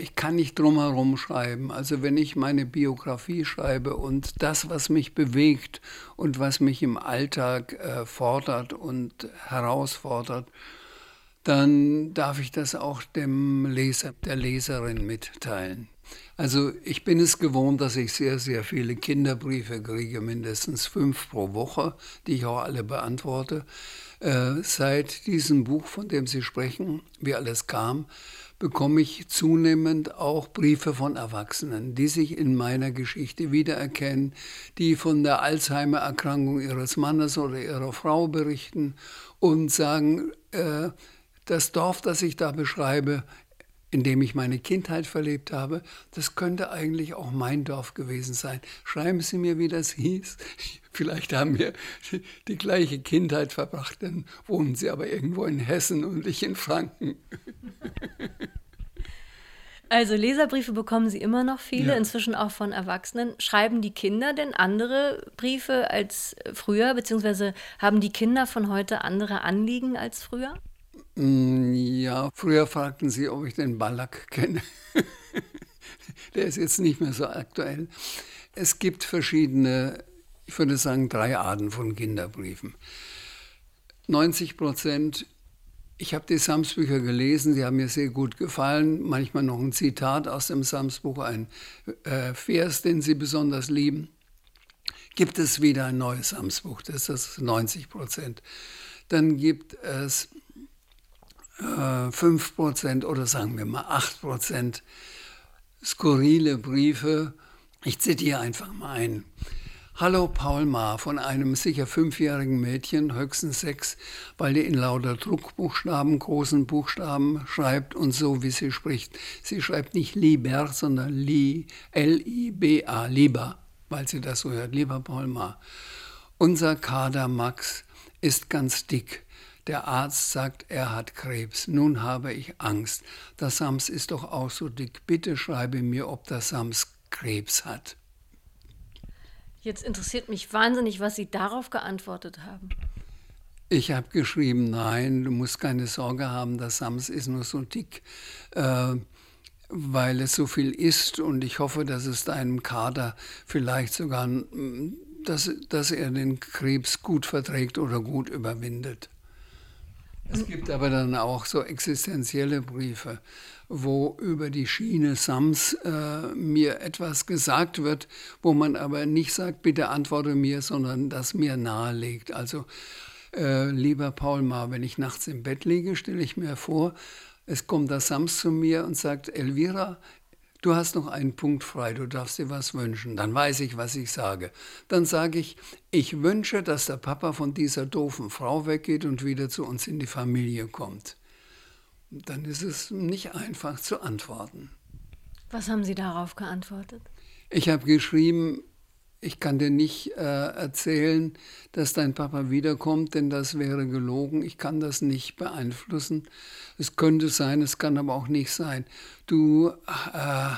Speaker 1: ich kann nicht drumherum schreiben. Also wenn ich meine Biografie schreibe und das, was mich bewegt und was mich im Alltag äh, fordert und herausfordert, dann darf ich das auch dem Leser, der Leserin mitteilen. Also ich bin es gewohnt, dass ich sehr, sehr viele Kinderbriefe kriege, mindestens fünf pro Woche, die ich auch alle beantworte. Äh, seit diesem Buch, von dem Sie sprechen, wie alles kam, bekomme ich zunehmend auch Briefe von Erwachsenen, die sich in meiner Geschichte wiedererkennen, die von der Alzheimer-Erkrankung ihres Mannes oder ihrer Frau berichten und sagen, äh, das Dorf, das ich da beschreibe, in dem ich meine Kindheit verlebt habe, das könnte eigentlich auch mein Dorf gewesen sein. Schreiben Sie mir, wie das hieß. Vielleicht haben wir die gleiche Kindheit verbracht, dann wohnen Sie aber irgendwo in Hessen und ich in Franken.
Speaker 4: Also Leserbriefe bekommen Sie immer noch viele, ja. inzwischen auch von Erwachsenen. Schreiben die Kinder denn andere Briefe als früher, beziehungsweise haben die Kinder von heute andere Anliegen als früher?
Speaker 1: Mm, ja, früher fragten sie, ob ich den Ballack kenne. Der ist jetzt nicht mehr so aktuell. Es gibt verschiedene, ich würde sagen, drei Arten von Kinderbriefen. 90 Prozent, ich habe die Sams-Bücher gelesen, sie haben mir sehr gut gefallen. Manchmal noch ein Zitat aus dem Sams-Buch, ein äh, Vers, den sie besonders lieben. Gibt es wieder ein neues Sams-Buch, das ist 90 Prozent. Dann gibt es 5 Prozent oder sagen wir mal 8 Prozent skurrile Briefe. Ich zitiere einfach mal ein. Hallo Paul Ma von einem sicher fünfjährigen Mädchen, höchstens sechs, weil die in lauter Druckbuchstaben, großen Buchstaben schreibt und so wie sie spricht. Sie schreibt nicht lieber, sondern li, L-I-B-A, lieber, weil sie das so hört, lieber Paul Ma. Unser Kader Max ist ganz dick. Der Arzt sagt, er hat Krebs. Nun habe ich Angst. Der Sams ist doch auch so dick. Bitte schreibe mir, ob der Sams Krebs hat.
Speaker 4: Jetzt interessiert mich wahnsinnig, was Sie darauf geantwortet haben.
Speaker 1: Ich habe geschrieben, nein, du musst keine Sorge haben, der Sams ist nur so dick, äh, weil es so viel ist und ich hoffe, dass es deinem Kader vielleicht sogar, dass, dass er den Krebs gut verträgt oder gut überwindet. Es gibt aber dann auch so existenzielle Briefe, wo über die Schiene Sams äh, mir etwas gesagt wird, wo man aber nicht sagt, bitte antworte mir, sondern das mir nahelegt. Also, äh, lieber Paul Ma, wenn ich nachts im Bett liege, stelle ich mir vor, es kommt der Sams zu mir und sagt, Elvira, du hast noch einen Punkt frei, du darfst dir was wünschen. Dann weiß ich, was ich sage. Dann sage ich, ich wünsche, dass der Papa von dieser doofen Frau weggeht und wieder zu uns in die Familie kommt. Dann ist es nicht einfach zu antworten.
Speaker 4: Was haben Sie darauf geantwortet?
Speaker 1: Ich habe geschrieben, ich kann dir nicht äh, erzählen, dass dein Papa wiederkommt, denn das wäre gelogen. Ich kann das nicht beeinflussen. Es könnte sein, es kann aber auch nicht sein. Du äh,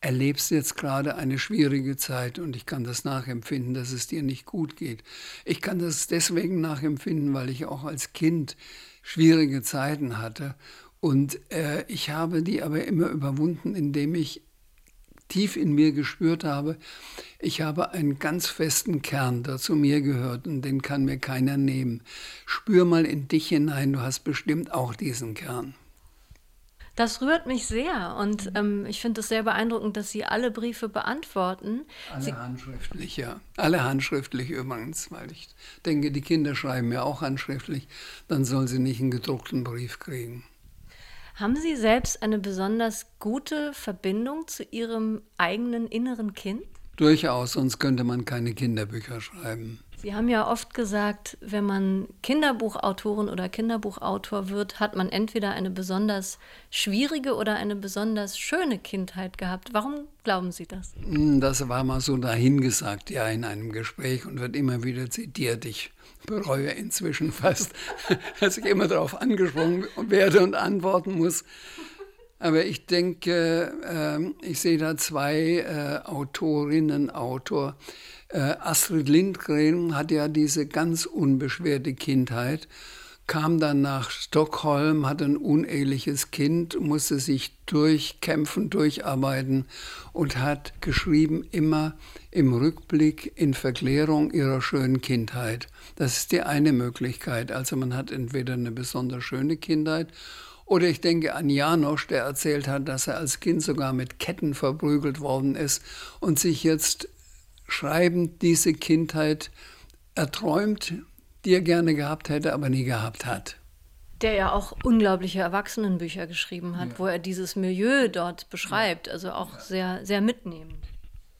Speaker 1: erlebst jetzt gerade eine schwierige Zeit und ich kann das nachempfinden, dass es dir nicht gut geht. Ich kann das deswegen nachempfinden, weil ich auch als Kind schwierige Zeiten hatte und äh, ich habe die aber immer überwunden, indem ich tief in mir gespürt habe, ich habe einen ganz festen Kern, der zu mir gehört und den kann mir keiner nehmen. Spür mal in dich hinein, du hast bestimmt auch diesen Kern.
Speaker 4: Das rührt mich sehr und ähm, ich finde es sehr beeindruckend, dass Sie alle Briefe beantworten.
Speaker 1: Alle
Speaker 4: Sie
Speaker 1: handschriftlich, ja. Alle handschriftlich übrigens, weil ich denke, die Kinder schreiben ja auch handschriftlich, dann sollen sie nicht einen gedruckten Brief kriegen.
Speaker 4: Haben Sie selbst eine besonders gute Verbindung zu Ihrem eigenen inneren Kind?
Speaker 1: Durchaus, sonst könnte man keine Kinderbücher schreiben.
Speaker 4: Sie haben ja oft gesagt, wenn man Kinderbuchautorin oder Kinderbuchautor wird, hat man entweder eine besonders schwierige oder eine besonders schöne Kindheit gehabt. Warum glauben Sie das?
Speaker 1: Hm, das war mal so dahingesagt, ja, in einem Gespräch und wird immer wieder zitiert. Ich bereue inzwischen fast, dass ich immer darauf angesprochen werde und antworten muss. Aber ich denke, ähm, ich sehe da zwei äh, Autorinnen, Autor. Äh, Astrid Lindgren hat ja diese ganz unbeschwerte Kindheit, kam dann nach Stockholm, hatte ein uneheliches Kind, musste sich durchkämpfen, durcharbeiten und hat geschrieben immer im Rückblick in Verklärung ihrer schönen Kindheit. Das ist die eine Möglichkeit. Also man hat entweder eine besonders schöne Kindheit oder ich denke an Janosch, der erzählt hat, dass er als Kind sogar mit Ketten verprügelt worden ist und sich jetzt schreibend diese Kindheit erträumt die er gerne gehabt hätte, aber nie gehabt hat.
Speaker 4: Der ja auch unglaubliche Erwachsenenbücher geschrieben hat, ja. wo er dieses Milieu dort beschreibt, also auch sehr, sehr mitnehmend.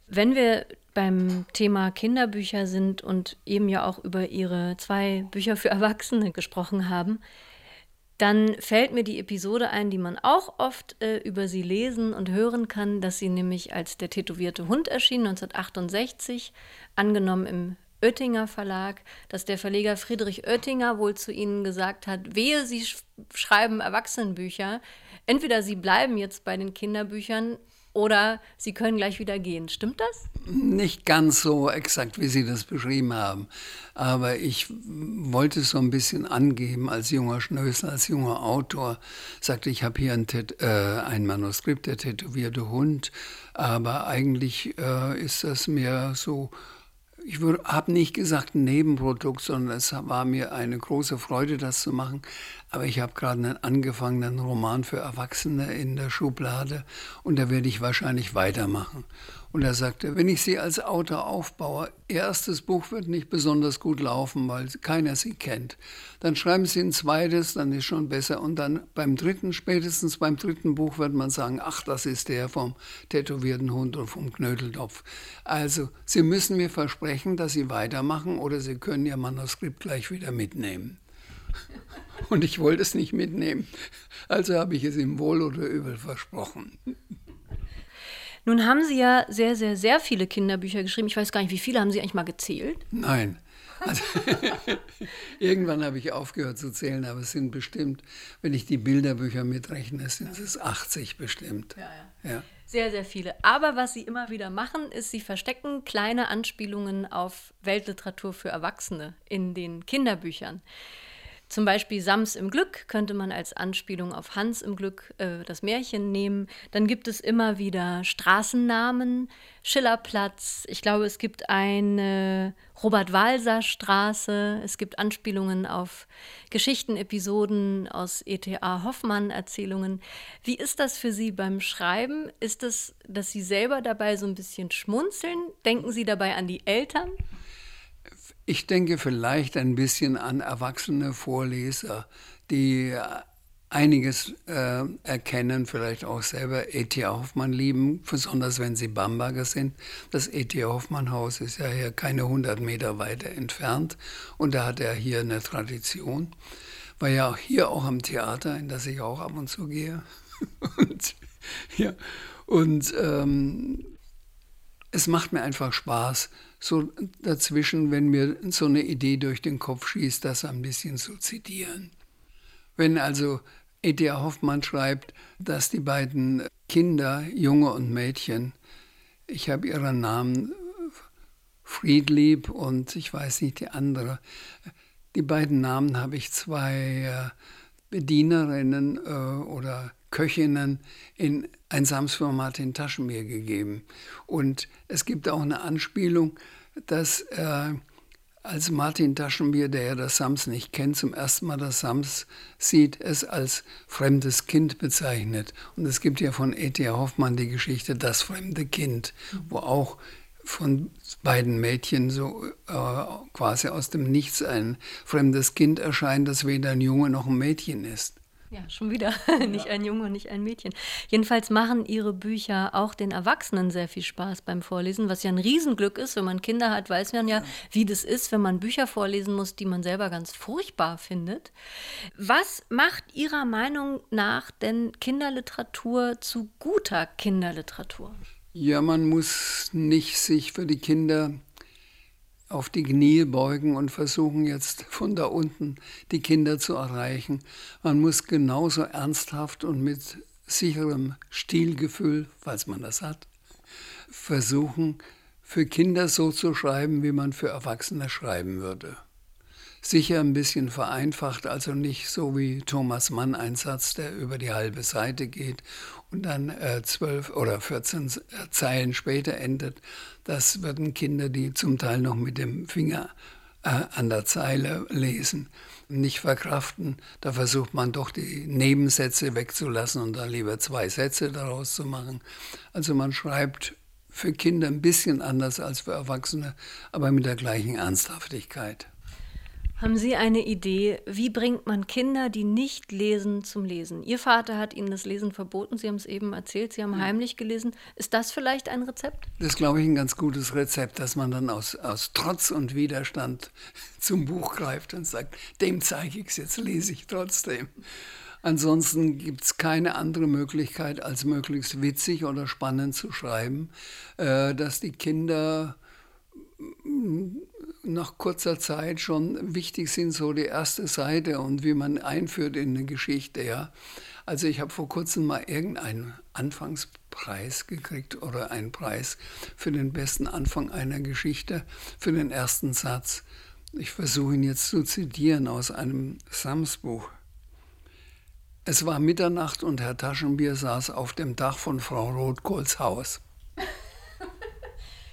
Speaker 4: Wenn wir beim Thema Kinderbücher sind und eben ja auch über Ihre zwei Bücher für Erwachsene gesprochen haben, dann fällt mir die Episode ein, die man auch oft äh, über sie lesen und hören kann, dass sie nämlich als der tätowierte Hund erschien, 1968, angenommen im Oettinger Verlag, dass der Verleger Friedrich Oettinger wohl zu ihnen gesagt hat, wehe, sie sch schreiben Erwachsenenbücher, entweder sie bleiben jetzt bei den Kinderbüchern oder sie können gleich wieder gehen. Stimmt das?
Speaker 1: Nicht ganz so exakt, wie Sie das beschrieben haben. Aber ich wollte es so ein bisschen angeben als junger Schnösel, als junger Autor. Sagte, ich habe hier ein, äh, ein, Manuskript, der tätowierte Hund. Aber eigentlich äh, ist das mehr so ich habe nicht gesagt ein Nebenprodukt, sondern es war mir eine große Freude, das zu machen. Aber ich habe gerade einen angefangenen Roman für Erwachsene in der Schublade und da werde ich wahrscheinlich weitermachen. Und er sagte, wenn ich Sie als Autor aufbaue, erstes Buch wird nicht besonders gut laufen, weil keiner Sie kennt. Dann schreiben Sie ein zweites, dann ist schon besser. Und dann beim dritten, spätestens beim dritten Buch wird man sagen, ach, das ist der vom tätowierten Hund oder vom Knödeltopf. Also, Sie müssen mir versprechen, dass Sie weitermachen oder Sie können Ihr Manuskript gleich wieder mitnehmen. Und ich wollte es nicht mitnehmen. Also habe ich es ihm wohl oder übel versprochen.
Speaker 4: Nun haben Sie ja sehr, sehr, sehr viele Kinderbücher geschrieben. Ich weiß gar nicht, wie viele haben Sie eigentlich mal gezählt?
Speaker 1: Nein. Also, irgendwann habe ich aufgehört zu zählen, aber es sind bestimmt, wenn ich die Bilderbücher mitrechne, sind es 80 bestimmt.
Speaker 4: Ja, ja. ja. Sehr, sehr viele. Aber was Sie immer wieder machen, ist, Sie verstecken kleine Anspielungen auf Weltliteratur für Erwachsene in den Kinderbüchern. Zum Beispiel Sams im Glück könnte man als Anspielung auf Hans im Glück äh, das Märchen nehmen. Dann gibt es immer wieder Straßennamen, Schillerplatz. Ich glaube, es gibt eine Robert-Walser-Straße. Es gibt Anspielungen auf Geschichtenepisoden aus E.T.A. Hoffmann-Erzählungen. Wie ist das für Sie beim Schreiben? Ist es, dass Sie selber dabei so ein bisschen schmunzeln? Denken Sie dabei an die Eltern?
Speaker 1: Ich denke vielleicht ein bisschen an erwachsene Vorleser, die einiges äh, erkennen, vielleicht auch selber E.T. Hoffmann lieben, besonders wenn sie Bamberger sind. Das E.T. Hoffmann Haus ist ja hier keine 100 Meter weiter entfernt und da hat er hier eine Tradition. War ja auch hier auch am Theater, in das ich auch ab und zu gehe. und ja, und ähm, es macht mir einfach Spaß, so dazwischen, wenn mir so eine Idee durch den Kopf schießt, das ein bisschen zu zitieren. Wenn also E.T.A. Hoffmann schreibt, dass die beiden Kinder, Junge und Mädchen, ich habe ihren Namen Friedlieb und ich weiß nicht die andere, die beiden Namen habe ich zwei äh, Bedienerinnen äh, oder Köchinnen in ein Sams für Martin Taschenbier gegeben. Und es gibt auch eine Anspielung, dass äh, als Martin Taschenbier, der ja das Sams nicht kennt, zum ersten Mal das Sams sieht, es als fremdes Kind bezeichnet. Und es gibt ja von E.T.A. Hoffmann die Geschichte Das fremde Kind, wo auch von beiden Mädchen so äh, quasi aus dem Nichts ein fremdes Kind erscheint, das weder ein Junge noch ein Mädchen ist.
Speaker 4: Ja, schon wieder. nicht ein Junge und nicht ein Mädchen. Jedenfalls machen ihre Bücher auch den Erwachsenen sehr viel Spaß beim Vorlesen, was ja ein Riesenglück ist. Wenn man Kinder hat, weiß man ja, wie das ist, wenn man Bücher vorlesen muss, die man selber ganz furchtbar findet. Was macht Ihrer Meinung nach denn Kinderliteratur zu guter Kinderliteratur?
Speaker 1: Ja, man muss nicht sich für die Kinder auf die Knie beugen und versuchen jetzt von da unten die Kinder zu erreichen. Man muss genauso ernsthaft und mit sicherem Stilgefühl, falls man das hat, versuchen, für Kinder so zu schreiben, wie man für Erwachsene schreiben würde. Sicher ein bisschen vereinfacht, also nicht so wie Thomas Mann ein Satz, der über die halbe Seite geht und dann äh, zwölf oder 14 äh, Zeilen später endet. Das würden Kinder, die zum Teil noch mit dem Finger äh, an der Zeile lesen, nicht verkraften. Da versucht man doch die Nebensätze wegzulassen und dann lieber zwei Sätze daraus zu machen. Also man schreibt für Kinder ein bisschen anders als für Erwachsene, aber mit der gleichen Ernsthaftigkeit.
Speaker 4: Haben Sie eine Idee, wie bringt man Kinder, die nicht lesen, zum Lesen? Ihr Vater hat Ihnen das Lesen verboten, Sie haben es eben erzählt, Sie haben heimlich gelesen. Ist das vielleicht ein Rezept?
Speaker 1: Das ist, glaube ich, ein ganz gutes Rezept, dass man dann aus, aus Trotz und Widerstand zum Buch greift und sagt, dem zeige ich es, jetzt lese ich trotzdem. Ansonsten gibt es keine andere Möglichkeit, als möglichst witzig oder spannend zu schreiben, äh, dass die Kinder nach kurzer Zeit schon wichtig sind, so die erste Seite und wie man einführt in eine Geschichte. Ja. Also ich habe vor kurzem mal irgendeinen Anfangspreis gekriegt oder einen Preis für den besten Anfang einer Geschichte, für den ersten Satz. Ich versuche ihn jetzt zu zitieren aus einem Sams-Buch. Es war Mitternacht und Herr Taschenbier saß auf dem Dach von Frau Rothkohls Haus.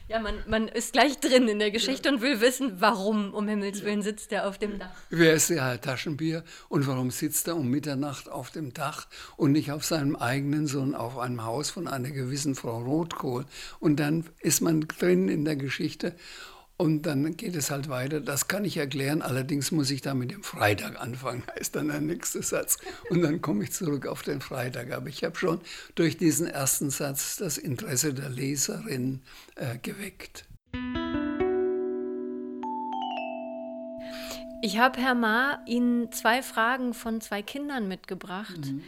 Speaker 4: Ja, man, man ist gleich drin in der Geschichte ja. und will wissen, warum um Himmels Willen sitzt er auf dem Dach.
Speaker 1: Wer ist der Taschenbier und warum sitzt er um Mitternacht auf dem Dach und nicht auf seinem eigenen, sondern auf einem Haus von einer gewissen Frau Rotkohl? Und dann ist man drin in der Geschichte und dann geht es halt weiter. Das kann ich erklären, allerdings muss ich da mit dem Freitag anfangen, heißt dann der nächste Satz. Und dann komme ich zurück auf den Freitag. Aber ich habe schon durch diesen ersten Satz das Interesse der Leserin äh, geweckt.
Speaker 4: Ich habe, Herr Ma, Ihnen zwei Fragen von zwei Kindern mitgebracht. Mhm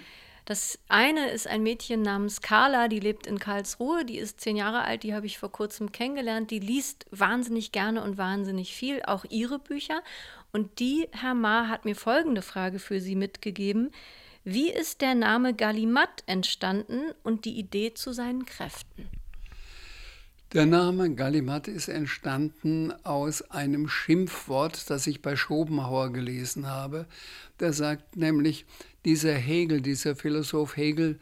Speaker 4: das eine ist ein Mädchen namens Carla, die lebt in Karlsruhe, die ist zehn Jahre alt, die habe ich vor kurzem kennengelernt. Die liest wahnsinnig gerne und wahnsinnig viel, auch ihre Bücher. Und die, Herr Ma, hat mir folgende Frage für Sie mitgegeben. Wie ist der Name Gallimat entstanden und die Idee zu seinen Kräften?
Speaker 1: Der Name Gallimat ist entstanden aus einem Schimpfwort, das ich bei Schopenhauer gelesen habe. Der sagt nämlich, dieser Hegel, dieser Philosoph Hegel,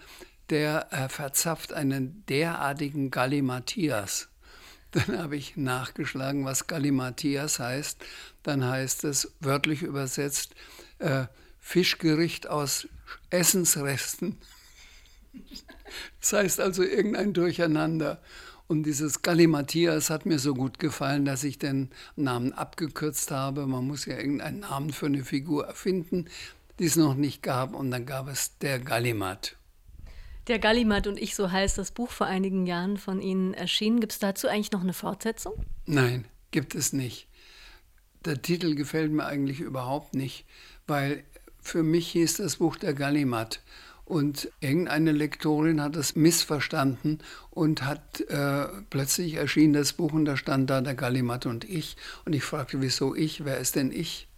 Speaker 1: der äh, verzapft einen derartigen Gallimatias. Dann habe ich nachgeschlagen, was Gallimatias heißt. Dann heißt es wörtlich übersetzt äh, Fischgericht aus Essensresten. Das heißt also irgendein Durcheinander. Und dieses Gallimatias hat mir so gut gefallen, dass ich den Namen abgekürzt habe. Man muss ja irgendeinen Namen für eine Figur erfinden, die es noch nicht gab. Und dann gab es der Gallimat.
Speaker 4: Der Gallimat und ich, so heißt das Buch vor einigen Jahren von Ihnen erschienen. Gibt es dazu eigentlich noch eine Fortsetzung?
Speaker 1: Nein, gibt es nicht. Der Titel gefällt mir eigentlich überhaupt nicht, weil für mich hieß das Buch der Gallimat. Und irgendeine Lektorin hat es missverstanden und hat äh, plötzlich erschien das Buch und da stand da der Gallimat und ich. Und ich fragte, wieso ich? Wer ist denn ich?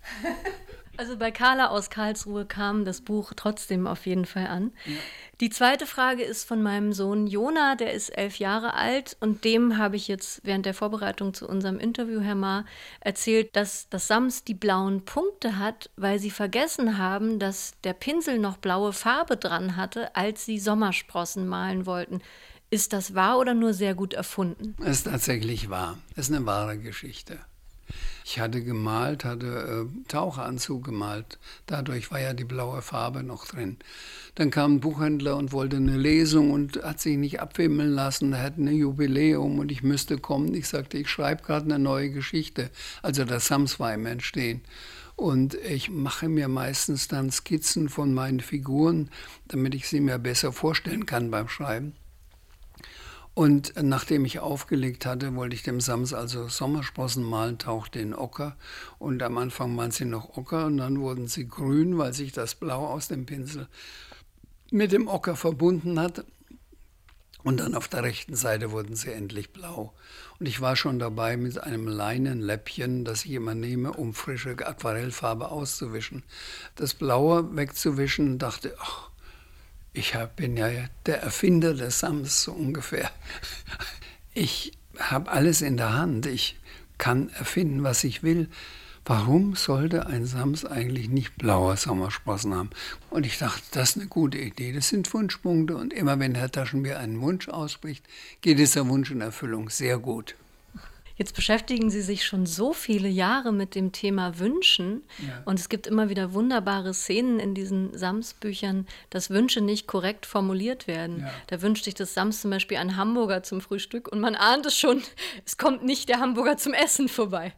Speaker 4: Also bei Carla aus Karlsruhe kam das Buch trotzdem auf jeden Fall an. Ja. Die zweite Frage ist von meinem Sohn Jona, der ist elf Jahre alt und dem habe ich jetzt während der Vorbereitung zu unserem Interview, Herr Ma, erzählt, dass das Sams die blauen Punkte hat, weil sie vergessen haben, dass der Pinsel noch blaue Farbe dran hatte, als sie Sommersprossen malen wollten. Ist das wahr oder nur sehr gut erfunden?
Speaker 1: Es ist tatsächlich wahr. Es ist eine wahre Geschichte. Ich hatte gemalt, hatte äh, Taucheranzug gemalt. Dadurch war ja die blaue Farbe noch drin. Dann kam ein Buchhändler und wollte eine Lesung und hat sich nicht abwimmeln lassen. Er hatte ein Jubiläum und ich müsste kommen. Ich sagte, ich schreibe gerade eine neue Geschichte. Also das Sams war im Entstehen. Und ich mache mir meistens dann Skizzen von meinen Figuren, damit ich sie mir besser vorstellen kann beim Schreiben. Und nachdem ich aufgelegt hatte, wollte ich dem Sams also Sommersprossen malen, tauchte in Ocker. Und am Anfang waren sie noch Ocker und dann wurden sie grün, weil sich das Blau aus dem Pinsel mit dem Ocker verbunden hat. Und dann auf der rechten Seite wurden sie endlich blau. Und ich war schon dabei mit einem Leinenläppchen, das ich immer nehme, um frische Aquarellfarbe auszuwischen, das Blaue wegzuwischen dachte, ach, ich bin ja der Erfinder des Sams so ungefähr. Ich habe alles in der Hand. Ich kann erfinden, was ich will. warum sollte ein Sams eigentlich nicht blaue Sommersprossen haben? Und ich dachte, das ist eine gute Idee. Das sind Wunschpunkte und immer wenn Herr Taschenbier einen Wunsch ausspricht, geht dieser Wunsch in Erfüllung sehr gut.
Speaker 4: Jetzt beschäftigen Sie sich schon so viele Jahre mit dem Thema Wünschen ja. und es gibt immer wieder wunderbare Szenen in diesen Sams-Büchern, dass Wünsche nicht korrekt formuliert werden. Ja. Da wünscht sich das Sams zum Beispiel einen Hamburger zum Frühstück und man ahnt es schon, es kommt nicht der Hamburger zum Essen vorbei.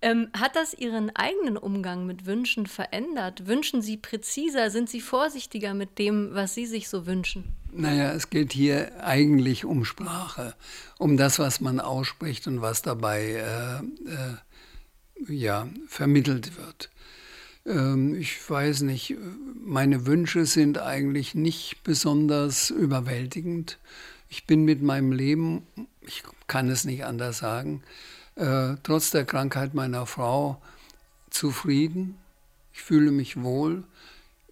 Speaker 4: Ähm, hat das Ihren eigenen Umgang mit Wünschen verändert? Wünschen Sie präziser? Sind Sie vorsichtiger mit dem, was Sie sich so wünschen?
Speaker 1: Naja, es geht hier eigentlich um Sprache, um das, was man ausspricht und was dabei äh, äh, ja, vermittelt wird. Ähm, ich weiß nicht, meine Wünsche sind eigentlich nicht besonders überwältigend. Ich bin mit meinem Leben, ich kann es nicht anders sagen, äh, trotz der Krankheit meiner Frau zufrieden. Ich fühle mich wohl.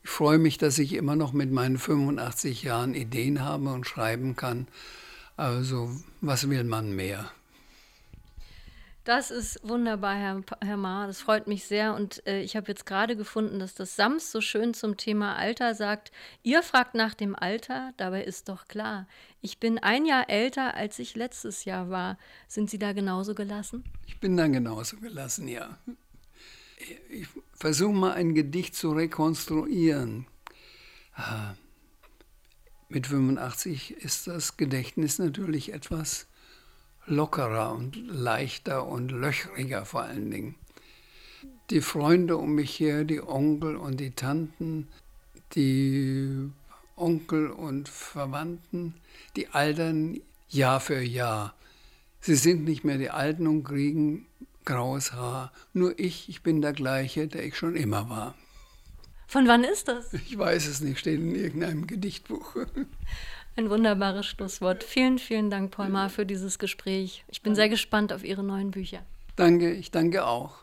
Speaker 1: Ich freue mich, dass ich immer noch mit meinen 85 Jahren Ideen habe und schreiben kann. Also, was will man mehr?
Speaker 4: Das ist wunderbar, Herr, Herr Maar. Das freut mich sehr. Und äh, ich habe jetzt gerade gefunden, dass das Sams so schön zum Thema Alter sagt. Ihr fragt nach dem Alter, dabei ist doch klar. Ich bin ein Jahr älter, als ich letztes Jahr war. Sind Sie da genauso gelassen?
Speaker 1: Ich bin da genauso gelassen, ja. Ich versuche mal ein Gedicht zu rekonstruieren. Ah, mit 85 ist das Gedächtnis natürlich etwas lockerer und leichter und löchriger vor allen Dingen. Die Freunde um mich her, die Onkel und die Tanten, die Onkel und Verwandten, die altern Jahr für Jahr. Sie sind nicht mehr die Alten und kriegen graues Haar. Nur ich, ich bin der gleiche, der ich schon immer war.
Speaker 4: Von wann ist das?
Speaker 1: Ich weiß es nicht, steht in irgendeinem Gedichtbuch.
Speaker 4: Ein wunderbares Schlusswort. Vielen, vielen Dank, Paul Maar, für dieses Gespräch. Ich bin sehr gespannt auf Ihre neuen Bücher.
Speaker 1: Danke, ich danke auch.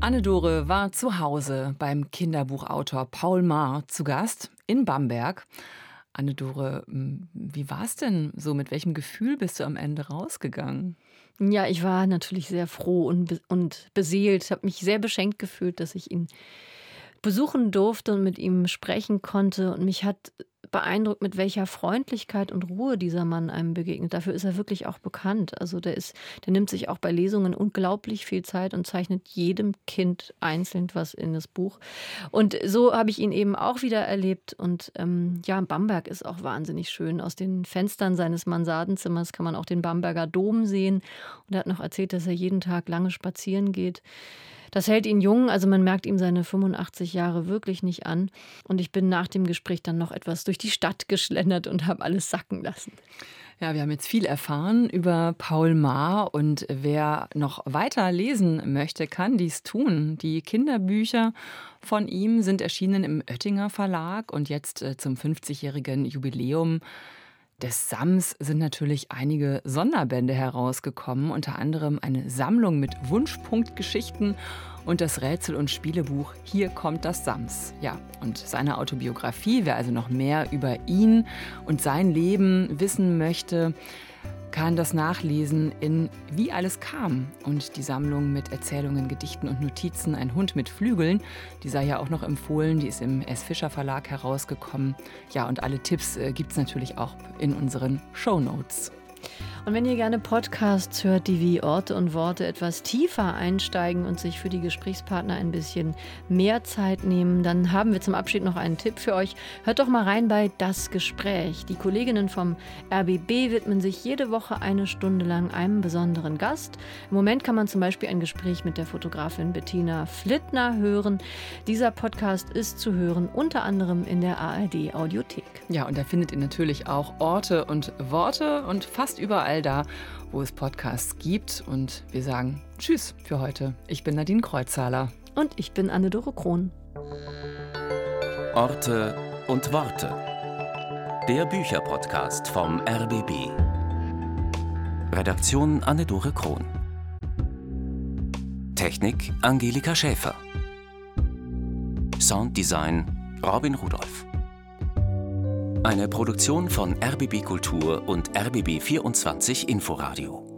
Speaker 3: Anne-Dore war zu Hause beim Kinderbuchautor Paul Maar zu Gast in Bamberg. Anne-Dore, wie war es denn so? Mit welchem Gefühl bist du am Ende rausgegangen?
Speaker 4: Ja, ich war natürlich sehr froh und, be und beseelt, habe mich sehr beschenkt gefühlt, dass ich ihn besuchen durfte und mit ihm sprechen konnte. Und mich hat beeindruckt, mit welcher Freundlichkeit und Ruhe dieser Mann einem begegnet. Dafür ist er wirklich auch bekannt. Also der ist, der nimmt sich auch bei Lesungen unglaublich viel Zeit und zeichnet jedem Kind einzeln was in das Buch. Und so habe ich ihn eben auch wieder erlebt. Und ähm, ja, Bamberg ist auch wahnsinnig schön. Aus den Fenstern seines Mansardenzimmers kann man auch den Bamberger Dom sehen. Und er hat noch erzählt, dass er jeden Tag lange spazieren geht. Das hält ihn jung, also man merkt ihm seine 85 Jahre wirklich nicht an. Und ich bin nach dem Gespräch dann noch etwas durch die Stadt geschlendert und habe alles sacken lassen.
Speaker 3: Ja, wir haben jetzt viel erfahren über Paul Maar und wer noch weiter lesen möchte, kann dies tun. Die Kinderbücher von ihm sind erschienen im Oettinger Verlag und jetzt äh, zum 50-jährigen Jubiläum des Sams sind natürlich einige Sonderbände herausgekommen, unter anderem eine Sammlung mit Wunschpunktgeschichten und das Rätsel- und Spielebuch Hier kommt das Sams. Ja, und seine Autobiografie, wer also noch mehr über ihn und sein Leben wissen möchte, kann das nachlesen in Wie alles kam und die Sammlung mit Erzählungen, Gedichten und Notizen Ein Hund mit Flügeln, die sei ja auch noch empfohlen, die ist im S. Fischer Verlag herausgekommen. Ja, und alle Tipps äh, gibt es natürlich auch in unseren Show Notes.
Speaker 4: Und wenn ihr gerne Podcasts hört, die wie Orte und Worte etwas tiefer einsteigen und sich für die Gesprächspartner ein bisschen mehr Zeit nehmen, dann haben wir zum Abschied noch einen Tipp für euch. Hört doch mal rein bei Das Gespräch. Die Kolleginnen vom RBB widmen sich jede Woche eine Stunde lang einem besonderen Gast. Im Moment kann man zum Beispiel ein Gespräch mit der Fotografin Bettina Flittner hören. Dieser Podcast ist zu hören unter anderem in der ARD Audiothek.
Speaker 3: Ja, und da findet ihr natürlich auch Orte und Worte und fast überall überall da, wo es Podcasts gibt. Und wir sagen Tschüss für heute. Ich bin Nadine Kreuzhaler.
Speaker 4: Und ich bin Anne-Dore Krohn.
Speaker 2: Orte und Worte. Der Bücherpodcast vom RBB. Redaktion Anne-Dore Krohn. Technik Angelika Schäfer. Sounddesign Robin Rudolph. Eine Produktion von RBB Kultur und RBB 24 Inforadio.